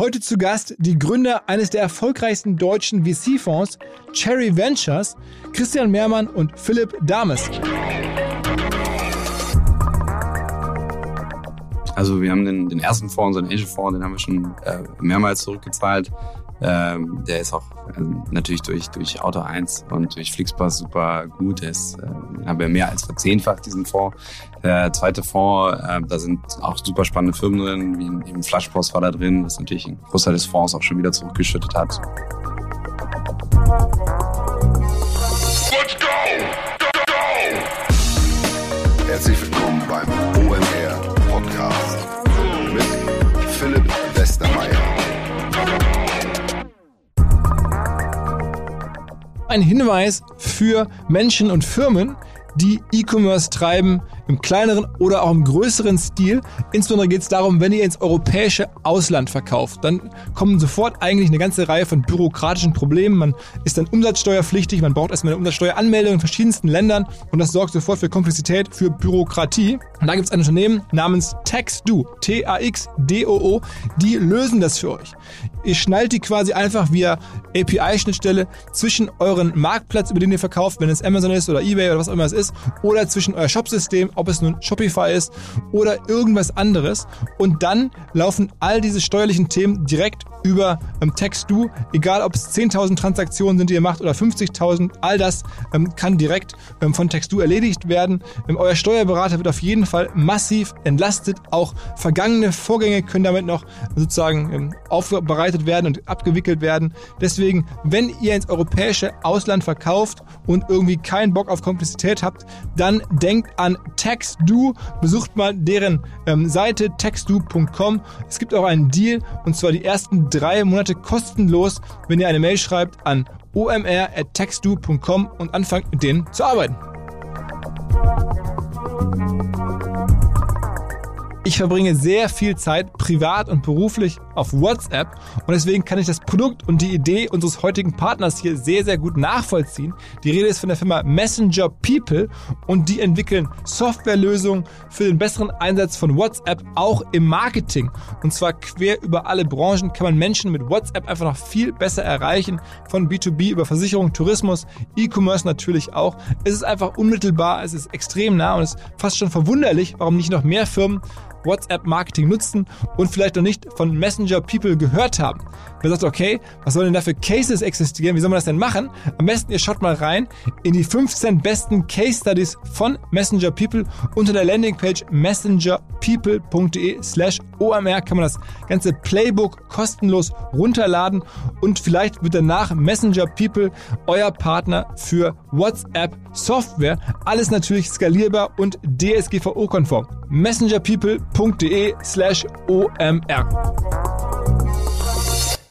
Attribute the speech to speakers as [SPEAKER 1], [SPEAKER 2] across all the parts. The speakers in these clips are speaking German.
[SPEAKER 1] Heute zu Gast die Gründer eines der erfolgreichsten deutschen VC-Fonds, Cherry Ventures, Christian Mehrmann und Philipp Dames.
[SPEAKER 2] Also wir haben den, den ersten Fonds, unseren Angel-Fonds, den haben wir schon äh, mehrmals zurückgezahlt. Ähm, der ist auch äh, natürlich durch, durch Auto 1 und durch Flixbus super gut. Der ist, äh, haben wir mehr als verzehnfacht, diesen Fonds. Der zweite Fonds, äh, da sind auch super spannende Firmen drin, wie eben Flashpost war da drin, was natürlich ein Großteil des Fonds auch schon wieder zurückgeschüttet hat.
[SPEAKER 3] Let's go! Go, go! Herzlich willkommen
[SPEAKER 1] Ein Hinweis für Menschen und Firmen, die E-Commerce treiben, im kleineren oder auch im größeren Stil. Insbesondere geht es darum, wenn ihr ins europäische Ausland verkauft, dann kommen sofort eigentlich eine ganze Reihe von bürokratischen Problemen. Man ist dann umsatzsteuerpflichtig, man braucht erstmal eine Umsatzsteueranmeldung in verschiedensten Ländern und das sorgt sofort für Komplexität, für Bürokratie. Und da gibt es ein Unternehmen namens TaxDo, T-A-X-D-O-O, die lösen das für euch. Ihr schnallt die quasi einfach via API-Schnittstelle zwischen euren Marktplatz, über den ihr verkauft, wenn es Amazon ist oder eBay oder was auch immer es ist, oder zwischen euer Shopsystem, ob es nun Shopify ist oder irgendwas anderes. Und dann laufen all diese steuerlichen Themen direkt über ähm, TextDo, egal ob es 10.000 Transaktionen sind, die ihr macht oder 50.000, all das ähm, kann direkt ähm, von TextDo erledigt werden. Ähm, euer Steuerberater wird auf jeden Fall massiv entlastet. Auch vergangene Vorgänge können damit noch sozusagen ähm, aufbereitet werden und abgewickelt werden. Deswegen, wenn ihr ins europäische Ausland verkauft und irgendwie keinen Bock auf Komplexität habt, dann denkt an TextDo, besucht mal deren ähm, Seite textdo.com. Es gibt auch einen Deal und zwar die ersten drei Monate kostenlos, wenn ihr eine Mail schreibt an omr.textdo.com und anfangt mit denen zu arbeiten. Ich verbringe sehr viel Zeit privat und beruflich auf WhatsApp und deswegen kann ich das Produkt und die Idee unseres heutigen Partners hier sehr, sehr gut nachvollziehen. Die Rede ist von der Firma Messenger People und die entwickeln Softwarelösungen für den besseren Einsatz von WhatsApp auch im Marketing. Und zwar quer über alle Branchen kann man Menschen mit WhatsApp einfach noch viel besser erreichen. Von B2B über Versicherung, Tourismus, E-Commerce natürlich auch. Es ist einfach unmittelbar, es ist extrem nah und es ist fast schon verwunderlich, warum nicht noch mehr Firmen WhatsApp-Marketing nutzen und vielleicht noch nicht von Messenger People gehört haben. Wer sagt, okay, was sollen denn da für Cases existieren? Wie soll man das denn machen? Am besten ihr schaut mal rein in die 15 besten Case Studies von Messenger People unter der Landingpage messengerpeople.de slash OMR kann man das ganze Playbook kostenlos runterladen und vielleicht wird danach Messenger People euer Partner für WhatsApp Software. Alles natürlich skalierbar und DSGVO-konform. messengerpeople.de slash OMR.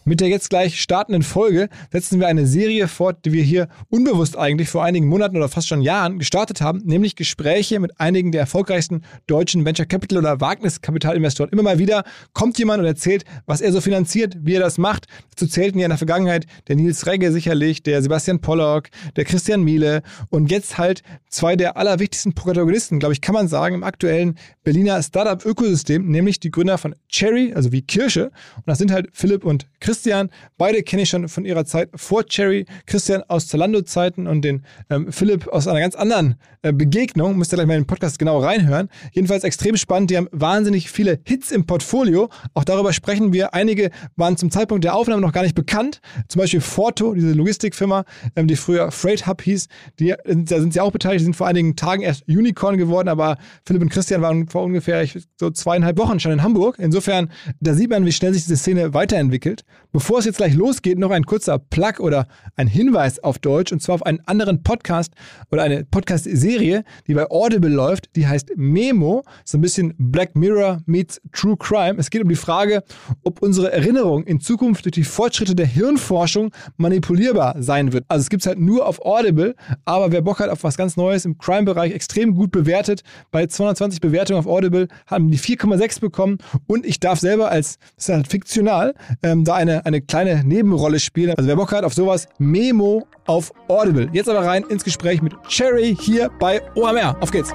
[SPEAKER 1] Mit der jetzt gleich startenden Folge setzen wir eine Serie fort, die wir hier unbewusst eigentlich vor einigen Monaten oder fast schon Jahren gestartet haben, nämlich Gespräche mit einigen der erfolgreichsten deutschen Venture Capital oder Wagniskapitalinvestoren. Immer mal wieder kommt jemand und erzählt, was er so finanziert, wie er das macht. Dazu zählten ja in der Vergangenheit der Nils Regge sicherlich, der Sebastian Pollock, der Christian Miele und jetzt halt zwei der allerwichtigsten Protagonisten, glaube ich, kann man sagen, im aktuellen Berliner Startup-Ökosystem, nämlich die Gründer von Cherry, also wie Kirsche. Und das sind halt Philipp und Christian. Christian. Beide kenne ich schon von ihrer Zeit vor Cherry. Christian aus Zalando-Zeiten und den ähm, Philipp aus einer ganz anderen äh, Begegnung. Müsst ihr gleich mal in den Podcast genau reinhören. Jedenfalls extrem spannend. Die haben wahnsinnig viele Hits im Portfolio. Auch darüber sprechen wir. Einige waren zum Zeitpunkt der Aufnahme noch gar nicht bekannt. Zum Beispiel Forto, diese Logistikfirma, ähm, die früher Freight Hub hieß. Die, da sind sie auch beteiligt. Die sind vor einigen Tagen erst Unicorn geworden. Aber Philipp und Christian waren vor ungefähr so zweieinhalb Wochen schon in Hamburg. Insofern, da sieht man, wie schnell sich diese Szene weiterentwickelt. Bevor es jetzt gleich losgeht, noch ein kurzer Plug oder ein Hinweis auf Deutsch und zwar auf einen anderen Podcast oder eine Podcast-Serie, die bei Audible läuft. Die heißt Memo. So ein bisschen Black Mirror meets True Crime. Es geht um die Frage, ob unsere Erinnerung in Zukunft durch die Fortschritte der Hirnforschung manipulierbar sein wird. Also es gibt es halt nur auf Audible, aber wer Bock hat auf was ganz Neues im Crime-Bereich, extrem gut bewertet. Bei 220 Bewertungen auf Audible haben die 4,6 bekommen und ich darf selber als, das ist halt fiktional, ähm, da eine eine, kleine Nebenrolle spielen. Also wer Bock hat auf sowas, Memo auf Audible. Jetzt aber rein ins Gespräch mit Cherry hier bei OMR. Auf geht's!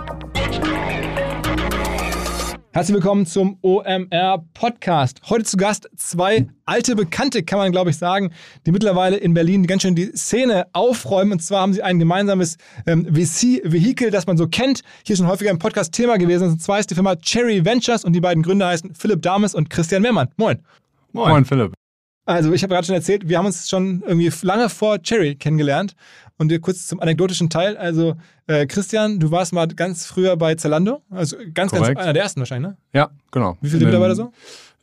[SPEAKER 1] Herzlich willkommen zum OMR Podcast. Heute zu Gast zwei alte Bekannte, kann man glaube ich sagen, die mittlerweile in Berlin ganz schön die Szene aufräumen. Und zwar haben sie ein gemeinsames ähm, VC-Vehikel, das man so kennt. Hier schon häufiger im Podcast Thema gewesen. Und zwar ist die Firma Cherry Ventures und die beiden Gründer heißen Philipp Dames und Christian Mehrmann. Moin.
[SPEAKER 4] Moin, Moin Philipp.
[SPEAKER 1] Also ich habe gerade schon erzählt, wir haben uns schon irgendwie lange vor Cherry kennengelernt. Und dir kurz zum anekdotischen Teil. Also, äh, Christian, du warst mal ganz früher bei Zalando. Also ganz, Korrekt. ganz einer der ersten wahrscheinlich, ne?
[SPEAKER 4] Ja, genau.
[SPEAKER 1] Wie viele Mitarbeiter so?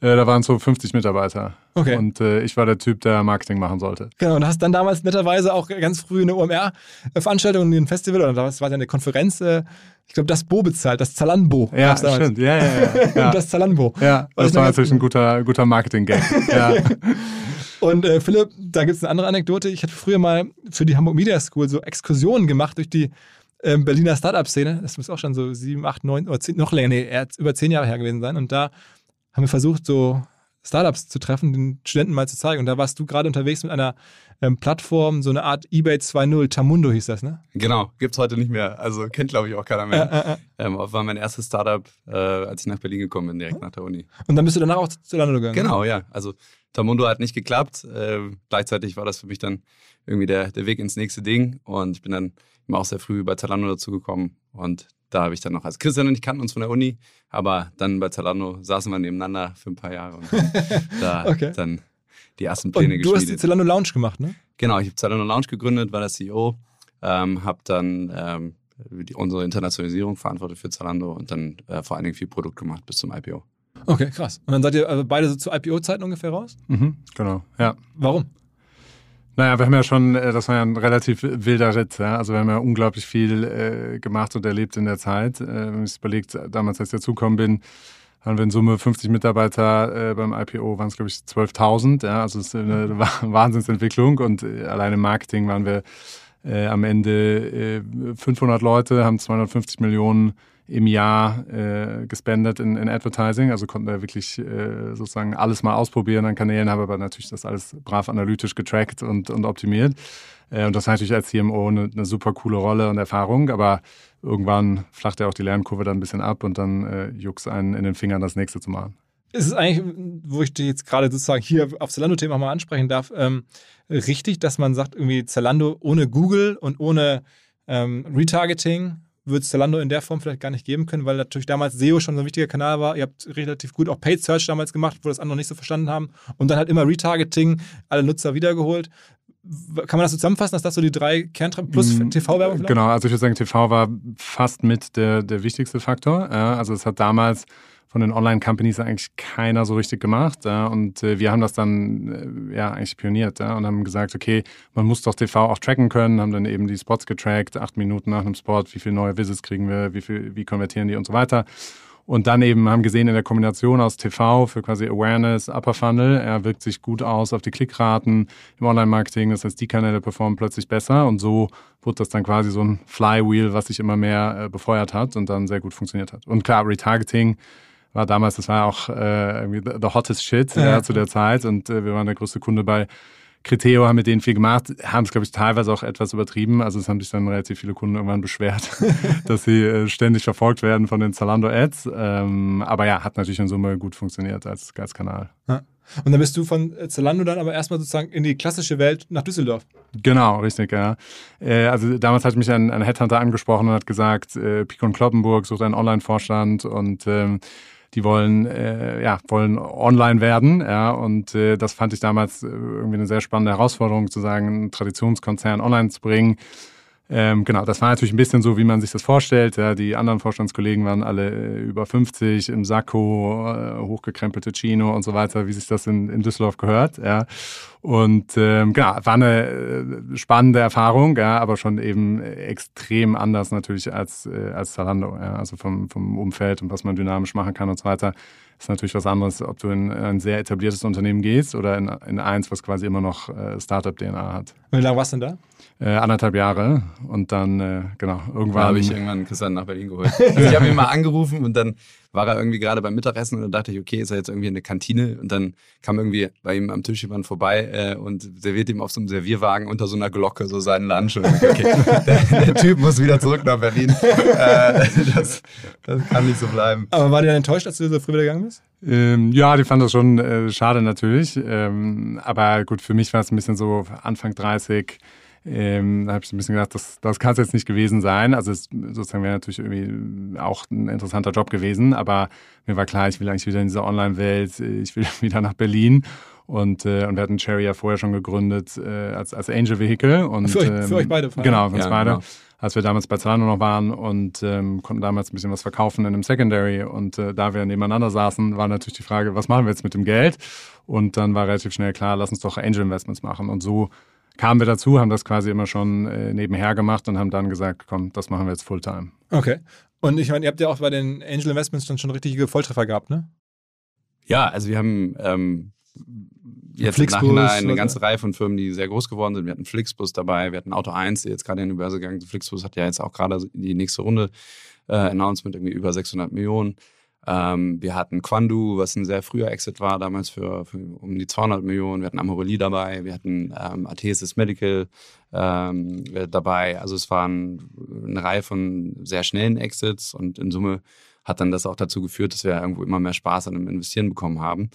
[SPEAKER 4] Äh, da waren so 50 Mitarbeiter.
[SPEAKER 1] Okay.
[SPEAKER 4] Und äh, ich war der Typ, der Marketing machen sollte.
[SPEAKER 1] Genau, und hast dann damals netterweise auch ganz früh eine OMR-Veranstaltung, ein Festival, oder das war ja eine Konferenz, äh, ich glaube, das Bo bezahlt, das Zalanbo.
[SPEAKER 4] Ja, stimmt. Ja, ja, ja.
[SPEAKER 1] ja. das Zalanbo.
[SPEAKER 4] Ja, das war natürlich ein guter, guter Marketing-Gag. ja.
[SPEAKER 1] Und äh, Philipp, da gibt es eine andere Anekdote. Ich hatte früher mal für die Hamburg Media School so Exkursionen gemacht durch die ähm, Berliner Startup-Szene. Das muss auch schon so sieben, acht, neun oder zehn, noch länger, nee, er über zehn Jahre her gewesen sein. Und da haben wir versucht, so Startups zu treffen, den Studenten mal zu zeigen. Und da warst du gerade unterwegs mit einer ähm, Plattform, so eine Art eBay 2.0, Tamundo hieß das, ne?
[SPEAKER 2] Genau, gibt es heute nicht mehr. Also kennt, glaube ich, auch keiner mehr. Äh, äh, äh. Ähm, war mein erstes Startup, äh, als ich nach Berlin gekommen bin, direkt nach der Uni.
[SPEAKER 1] Und dann bist du danach auch zu Lando gegangen?
[SPEAKER 2] Genau, ja. Also Tamundo hat nicht geklappt. Äh, gleichzeitig war das für mich dann irgendwie der, der Weg ins nächste Ding. Und ich bin dann immer auch sehr früh bei Zalando dazugekommen. Und da habe ich dann noch, als Christian und ich kannten uns von der Uni, aber dann bei Zalando saßen wir nebeneinander für ein paar Jahre und da okay. dann die ersten Pläne
[SPEAKER 1] und du geschmiedet. Du hast die Zalando Lounge gemacht, ne?
[SPEAKER 2] Genau, ich habe Zalando Lounge gegründet, war der CEO, ähm, habe dann ähm, die, unsere Internationalisierung verantwortet für Zalando und dann äh, vor allen Dingen viel Produkt gemacht bis zum IPO.
[SPEAKER 1] Okay, krass. Und dann seid ihr also beide so zur IPO-Zeiten ungefähr raus?
[SPEAKER 4] Mhm, genau, ja.
[SPEAKER 1] Warum?
[SPEAKER 4] Naja, wir haben ja schon, äh, das war ja ein relativ wilder Ritt. Ja? Also wir haben ja unglaublich viel äh, gemacht und erlebt in der Zeit. Äh, wenn ich überlegt, damals, als ich dazugekommen bin, haben wir in Summe 50 Mitarbeiter, äh, beim IPO waren es, glaube ich, 12.000. Ja? Also es ist eine Wahnsinnsentwicklung und äh, allein im Marketing waren wir äh, am Ende 500 Leute, haben 250 Millionen im Jahr äh, gespendet in, in Advertising. Also konnten wir wirklich äh, sozusagen alles mal ausprobieren an Kanälen, haben aber natürlich das alles brav analytisch getrackt und, und optimiert. Äh, und das war natürlich als CMO eine, eine, super coole Rolle und Erfahrung, aber irgendwann flacht ja auch die Lernkurve dann ein bisschen ab und dann äh, juckt einen in den Fingern, das nächste zu machen.
[SPEAKER 1] Ist es eigentlich, wo ich dich jetzt gerade sozusagen hier auf Zalando-Thema mal ansprechen darf, ähm, richtig, dass man sagt, irgendwie Zalando ohne Google und ohne ähm, Retargeting würde es Zalando in der Form vielleicht gar nicht geben können, weil natürlich damals SEO schon so ein wichtiger Kanal war. Ihr habt relativ gut auch Paid Search damals gemacht, wo das andere nicht so verstanden haben. Und dann halt immer Retargeting, alle Nutzer wiedergeholt. Kann man das so zusammenfassen, dass das so die drei Kerntrends plus mm, TV-Werbung
[SPEAKER 4] Genau, also ich würde sagen, TV war fast mit der, der wichtigste Faktor. Also es hat damals von den Online-Companies eigentlich keiner so richtig gemacht. Ja, und äh, wir haben das dann äh, ja eigentlich pioniert ja, und haben gesagt, okay, man muss doch TV auch tracken können, haben dann eben die Spots getrackt, acht Minuten nach einem Spot, wie viele neue Visits kriegen wir, wie viel, wie konvertieren die und so weiter. Und dann eben haben gesehen in der Kombination aus TV für quasi Awareness, Upper Funnel, er wirkt sich gut aus auf die Klickraten im Online-Marketing. Das heißt, die Kanäle performen plötzlich besser und so wurde das dann quasi so ein Flywheel, was sich immer mehr äh, befeuert hat und dann sehr gut funktioniert hat. Und klar, Retargeting war damals, das war auch äh, irgendwie the hottest shit ja. Ja, zu der Zeit und äh, wir waren der größte Kunde bei Criteo, haben mit denen viel gemacht, haben es, glaube ich, teilweise auch etwas übertrieben. Also es haben sich dann relativ viele Kunden irgendwann beschwert, dass sie äh, ständig verfolgt werden von den Zalando-Ads. Ähm, aber ja, hat natürlich in Summe gut funktioniert als, als Kanal. Ja.
[SPEAKER 1] Und dann bist du von Zalando dann aber erstmal sozusagen in die klassische Welt nach Düsseldorf.
[SPEAKER 4] Genau, richtig, ja. Äh, also damals hat mich ein, ein Headhunter angesprochen und hat gesagt, äh, Picon Kloppenburg sucht einen Online-Vorstand und ähm, die wollen, äh, ja, wollen online werden. Ja, und äh, das fand ich damals äh, irgendwie eine sehr spannende Herausforderung, zu sagen, einen Traditionskonzern online zu bringen. Ähm, genau, das war natürlich ein bisschen so, wie man sich das vorstellt. Ja, die anderen Vorstandskollegen waren alle äh, über 50 im Sakko, äh, hochgekrempelte Chino und so weiter, wie sich das in, in Düsseldorf gehört. Ja. Und ähm, genau, war eine äh, spannende Erfahrung, ja, aber schon eben extrem anders natürlich als, äh, als Zalando. Ja. Also vom, vom Umfeld und was man dynamisch machen kann und so weiter ist natürlich was anderes, ob du in ein sehr etabliertes Unternehmen gehst oder in, in eins, was quasi immer noch äh, Startup-DNA hat.
[SPEAKER 1] Wie lange warst du denn
[SPEAKER 4] da? Äh, anderthalb Jahre und dann, äh, genau, irgendwann.
[SPEAKER 2] habe ich irgendwann Christian nach Berlin geholt. Also ich habe ihn mal angerufen und dann war er irgendwie gerade beim Mittagessen und dann dachte ich, okay, ist er jetzt irgendwie in der Kantine und dann kam irgendwie bei ihm am Tisch jemand vorbei äh, und serviert ihm auf so einem Servierwagen unter so einer Glocke so seinen Lunch. Und okay, der, der, Typ muss wieder zurück nach Berlin. äh, das, das kann nicht so bleiben.
[SPEAKER 1] Aber war der enttäuscht, als du so früh wieder gegangen bist?
[SPEAKER 4] Ähm, ja, die fand das schon äh, schade natürlich. Ähm, aber gut, für mich war es ein bisschen so Anfang 30 ähm, da habe ich ein bisschen gedacht, das, das kann es jetzt nicht gewesen sein. Also es sozusagen wäre natürlich irgendwie auch ein interessanter Job gewesen, aber mir war klar, ich will eigentlich wieder in diese Online-Welt, ich will wieder nach Berlin. Und, äh, und wir hatten Cherry ja vorher schon gegründet äh, als, als Angel Vehicle. Und,
[SPEAKER 1] für, euch, ähm, für euch beide?
[SPEAKER 4] Genau, für uns ja, beide. Genau. Als wir damals bei Zalando noch waren und ähm, konnten damals ein bisschen was verkaufen in einem Secondary. Und äh, da wir nebeneinander saßen, war natürlich die Frage, was machen wir jetzt mit dem Geld? Und dann war relativ schnell klar, lass uns doch Angel Investments machen. Und so kamen wir dazu, haben das quasi immer schon äh, nebenher gemacht und haben dann gesagt, komm, das machen wir jetzt Fulltime.
[SPEAKER 1] Okay. Und ich meine, ihr habt ja auch bei den Angel Investments dann schon richtige Volltreffer gehabt, ne?
[SPEAKER 2] Ja, also wir haben ähm, jetzt Flixbus, im Nachhinein eine ganze Reihe von Firmen, die sehr groß geworden sind. Wir hatten Flixbus dabei, wir hatten Auto 1, der jetzt gerade in die Börse gegangen ist. Flixbus hat ja jetzt auch gerade die nächste Runde äh, Announcement, irgendwie über 600 Millionen. Ähm, wir hatten Quandu, was ein sehr früher Exit war, damals für, für um die 200 Millionen. Wir hatten Amorelie dabei, wir hatten ähm, Athesis Medical ähm, dabei. Also es waren eine Reihe von sehr schnellen Exits und in Summe hat dann das auch dazu geführt, dass wir irgendwo immer mehr Spaß an dem Investieren bekommen haben.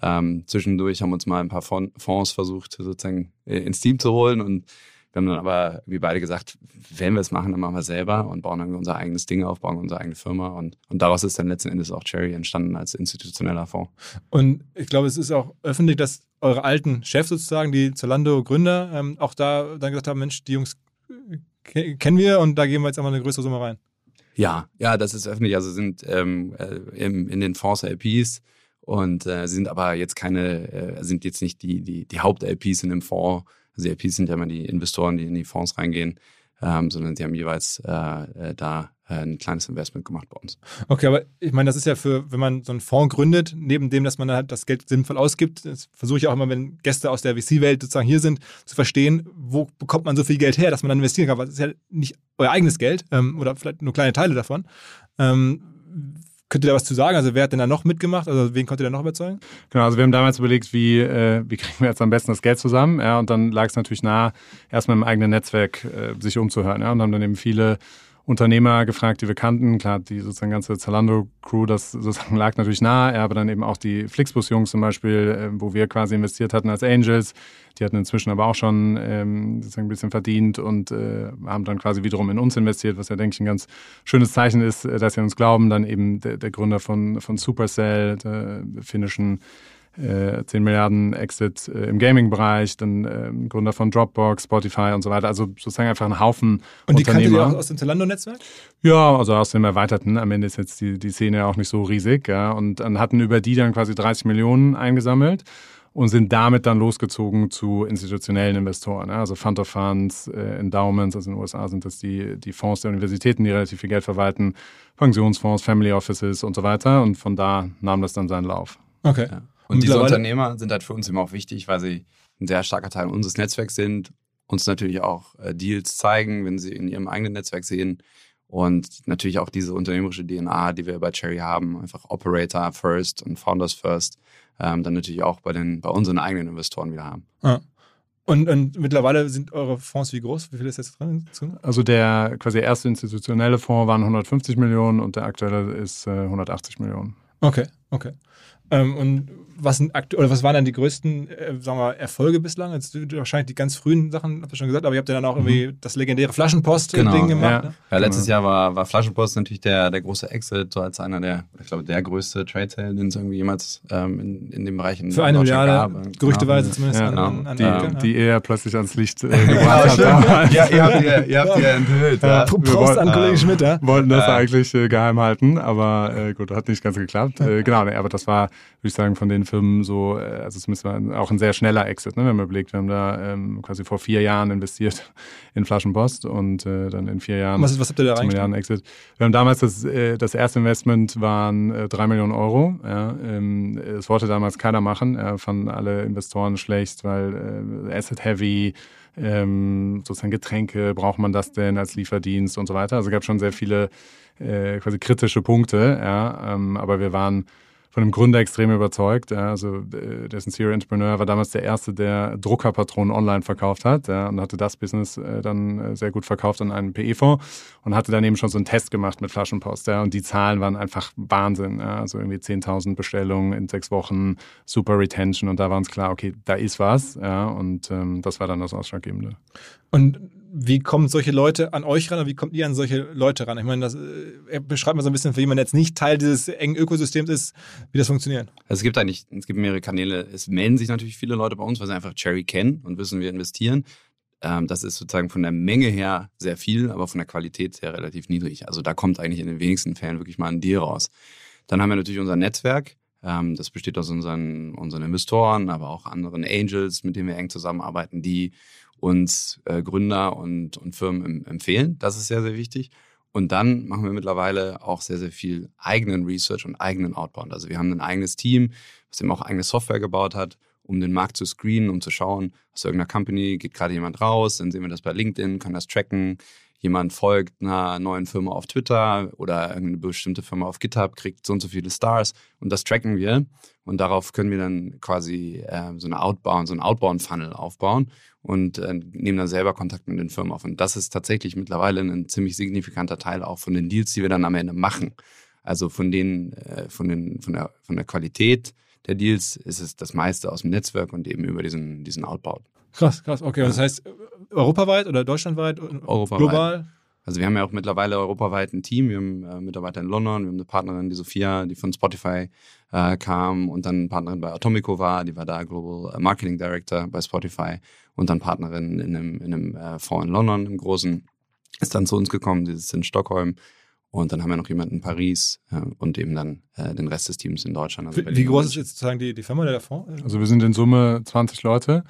[SPEAKER 2] Ähm, zwischendurch haben uns mal ein paar Fonds versucht, sozusagen äh, ins Team zu holen und wir haben dann aber, wie beide gesagt, wenn wir es machen, dann machen wir es selber und bauen dann unser eigenes Ding auf, bauen unsere eigene Firma. Und, und daraus ist dann letzten Endes auch Cherry entstanden als institutioneller Fonds.
[SPEAKER 1] Und ich glaube, es ist auch öffentlich, dass eure alten Chefs sozusagen, die Zalando-Gründer, ähm, auch da dann gesagt haben, Mensch, die Jungs kennen wir und da geben wir jetzt einmal eine größere Summe rein.
[SPEAKER 2] Ja, ja, das ist öffentlich. Also sind ähm, äh, in, in den Fonds LPs und äh, sind aber jetzt keine, äh, sind jetzt nicht die, die, die Haupt-LPs in dem Fonds, also die LPs sind ja immer die Investoren, die in die Fonds reingehen, ähm, sondern sie haben jeweils äh, äh, da äh, ein kleines Investment gemacht bei uns.
[SPEAKER 1] Okay, aber ich meine, das ist ja für, wenn man so einen Fonds gründet, neben dem, dass man halt das Geld sinnvoll ausgibt, das versuche ich auch immer, wenn Gäste aus der VC-Welt sozusagen hier sind, zu verstehen, wo bekommt man so viel Geld her, dass man dann investieren kann, weil das ist ja nicht euer eigenes Geld ähm, oder vielleicht nur kleine Teile davon. Ähm, Könnt ihr da was zu sagen? Also wer hat denn da noch mitgemacht? Also wen konntet ihr da noch überzeugen?
[SPEAKER 4] Genau, also wir haben damals überlegt, wie, äh, wie kriegen wir jetzt am besten das Geld zusammen? Ja, und dann lag es natürlich nahe, erstmal im eigenen Netzwerk äh, sich umzuhören. Ja, und haben dann eben viele Unternehmer gefragt, die wir kannten. Klar, die sozusagen ganze Zalando-Crew, das sozusagen lag natürlich nahe, aber dann eben auch die Flixbus-Jungs zum Beispiel, äh, wo wir quasi investiert hatten als Angels. Die hatten inzwischen aber auch schon ähm, sozusagen ein bisschen verdient und äh, haben dann quasi wiederum in uns investiert, was ja, denke ich, ein ganz schönes Zeichen ist, äh, dass sie uns glauben. Dann eben der, der Gründer von, von Supercell, der finnischen äh, 10 Milliarden Exit äh, im Gaming-Bereich, dann äh, Gründer von Dropbox, Spotify und so weiter. Also sozusagen einfach ein Haufen
[SPEAKER 1] Und die kannte ihr auch aus dem Zalando-Netzwerk?
[SPEAKER 4] Ja, also aus dem Erweiterten. Am Ende ist jetzt die, die Szene auch nicht so riesig. Ja, und dann hatten über die dann quasi 30 Millionen eingesammelt und sind damit dann losgezogen zu institutionellen Investoren. Ja, also Fund of Funds, äh, Endowments, also in den USA sind das die, die Fonds der Universitäten, die relativ viel Geld verwalten, Pensionsfonds, Family Offices und so weiter. Und von da nahm das dann seinen Lauf.
[SPEAKER 1] Okay. Ja.
[SPEAKER 2] Und diese Unternehmer sind halt für uns immer auch wichtig, weil sie ein sehr starker Teil unseres Netzwerks sind, uns natürlich auch äh, Deals zeigen, wenn sie in ihrem eigenen Netzwerk sehen. Und natürlich auch diese unternehmerische DNA, die wir bei Cherry haben, einfach Operator First und Founders First, ähm, dann natürlich auch bei, den, bei unseren eigenen Investoren wieder haben.
[SPEAKER 1] Ah. Und, und, mittlerweile sind eure Fonds wie groß? Wie viel ist jetzt drin?
[SPEAKER 4] Also der quasi erste institutionelle Fonds waren 150 Millionen und der aktuelle ist äh, 180 Millionen.
[SPEAKER 1] Okay, okay. Ähm, und was, sind oder was waren dann die größten äh, sagen wir, Erfolge bislang? Jetzt, wahrscheinlich die ganz frühen Sachen, habt ihr schon gesagt, aber ihr habt ja dann auch irgendwie mhm. das legendäre Flaschenpost-Ding
[SPEAKER 2] genau,
[SPEAKER 1] gemacht.
[SPEAKER 2] Ja. Ne? ja letztes genau. Jahr war, war Flaschenpost natürlich der, der große Exit, so als einer der, ich glaube, der größte Trade-Sale, den es irgendwie jemals ähm, in, in dem Bereich in
[SPEAKER 1] Für eine Milliarde, gab. gerüchteweise genau. zumindest. Ja,
[SPEAKER 4] an, an, an die, ja. die eher plötzlich ans Licht äh, gebracht
[SPEAKER 2] hat. ja, ihr habt ihr, ihr, habt ihr enthüllt. Ja.
[SPEAKER 1] Prost an Kollegen Schmidt, ja.
[SPEAKER 4] wollten das eigentlich äh, geheim halten, aber äh, gut, hat nicht ganz geklappt. Äh, genau, nee, aber das war, würde ich sagen, von den Firmen so, äh, also zumindest auch ein sehr schneller Exit, ne, wenn man überlegt, wir haben da ähm, quasi vor vier Jahren investiert in Flaschenpost und äh, dann in vier Jahren
[SPEAKER 1] was, was habt ihr da
[SPEAKER 4] Milliarden Exit. Wir haben damals das, äh, das erste Investment waren äh, drei Millionen Euro. Ja, ähm, es wollte damals keiner machen, äh, fanden alle Investoren schlecht, weil äh, Asset Heavy, ähm, sozusagen Getränke, braucht man das denn als Lieferdienst und so weiter. Also es gab schon sehr viele äh, quasi kritische Punkte, ja, ähm, aber wir waren von dem Gründer extrem überzeugt. Ja, also äh, der Sincere Entrepreneur war damals der erste, der Druckerpatronen online verkauft hat ja, und hatte das Business äh, dann äh, sehr gut verkauft an einen PE-Fonds und hatte dann eben schon so einen Test gemacht mit Flaschenpost. Ja, und die Zahlen waren einfach Wahnsinn. Ja, also irgendwie 10.000 Bestellungen in sechs Wochen, super Retention und da war uns klar, okay, da ist was. Ja, und ähm, das war dann das Ausschlaggebende.
[SPEAKER 1] Und wie kommen solche Leute an euch ran und wie kommt ihr an solche Leute ran? Ich meine, das äh, beschreibt mal so ein bisschen, für jemanden, der jetzt nicht Teil dieses engen Ökosystems ist, wie das funktioniert.
[SPEAKER 2] Also es gibt eigentlich, es gibt mehrere Kanäle. Es melden sich natürlich viele Leute bei uns, weil sie einfach Cherry kennen und wissen, wir investieren. Ähm, das ist sozusagen von der Menge her sehr viel, aber von der Qualität her relativ niedrig. Also da kommt eigentlich in den wenigsten Fällen wirklich mal ein Deal raus. Dann haben wir natürlich unser Netzwerk. Ähm, das besteht aus unseren, unseren Investoren, aber auch anderen Angels, mit denen wir eng zusammenarbeiten, die uns äh, Gründer und, und Firmen empfehlen. Das ist sehr, sehr wichtig. Und dann machen wir mittlerweile auch sehr, sehr viel eigenen Research und eigenen Outbound. Also wir haben ein eigenes Team, was eben auch eigene Software gebaut hat, um den Markt zu screenen, um zu schauen, aus irgendeiner Company geht gerade jemand raus, dann sehen wir das bei LinkedIn, kann das tracken, jemand folgt einer neuen Firma auf Twitter oder irgendeine bestimmte Firma auf GitHub, kriegt so und so viele Stars und das tracken wir. Und darauf können wir dann quasi äh, so eine Outbound, so einen Outbound-Funnel aufbauen und äh, nehmen dann selber Kontakt mit den Firmen auf. Und das ist tatsächlich mittlerweile ein ziemlich signifikanter Teil auch von den Deals, die wir dann am Ende machen. Also von den, äh, von den, von der, von der Qualität der Deals ist es das meiste aus dem Netzwerk und eben über diesen, diesen Outbound.
[SPEAKER 1] Krass, krass. Okay, das heißt europaweit oder deutschlandweit?
[SPEAKER 2] Europaweit. Global? Also wir haben ja auch mittlerweile europaweit ein Team. Wir haben äh, Mitarbeiter in London, wir haben eine Partnerin, die Sophia, die von Spotify äh, kam und dann Partnerin bei Atomico war, die war da Global Marketing Director bei Spotify und dann Partnerin in einem, in einem äh, Fonds in London, im Großen, ist dann zu uns gekommen, die sitzt in Stockholm. Und dann haben wir noch jemanden in Paris äh, und eben dann äh, den Rest des Teams in Deutschland.
[SPEAKER 1] Also wie, wie groß ist jetzt sozusagen die, die Firma oder der Fonds?
[SPEAKER 4] Also wir sind in Summe 20 Leute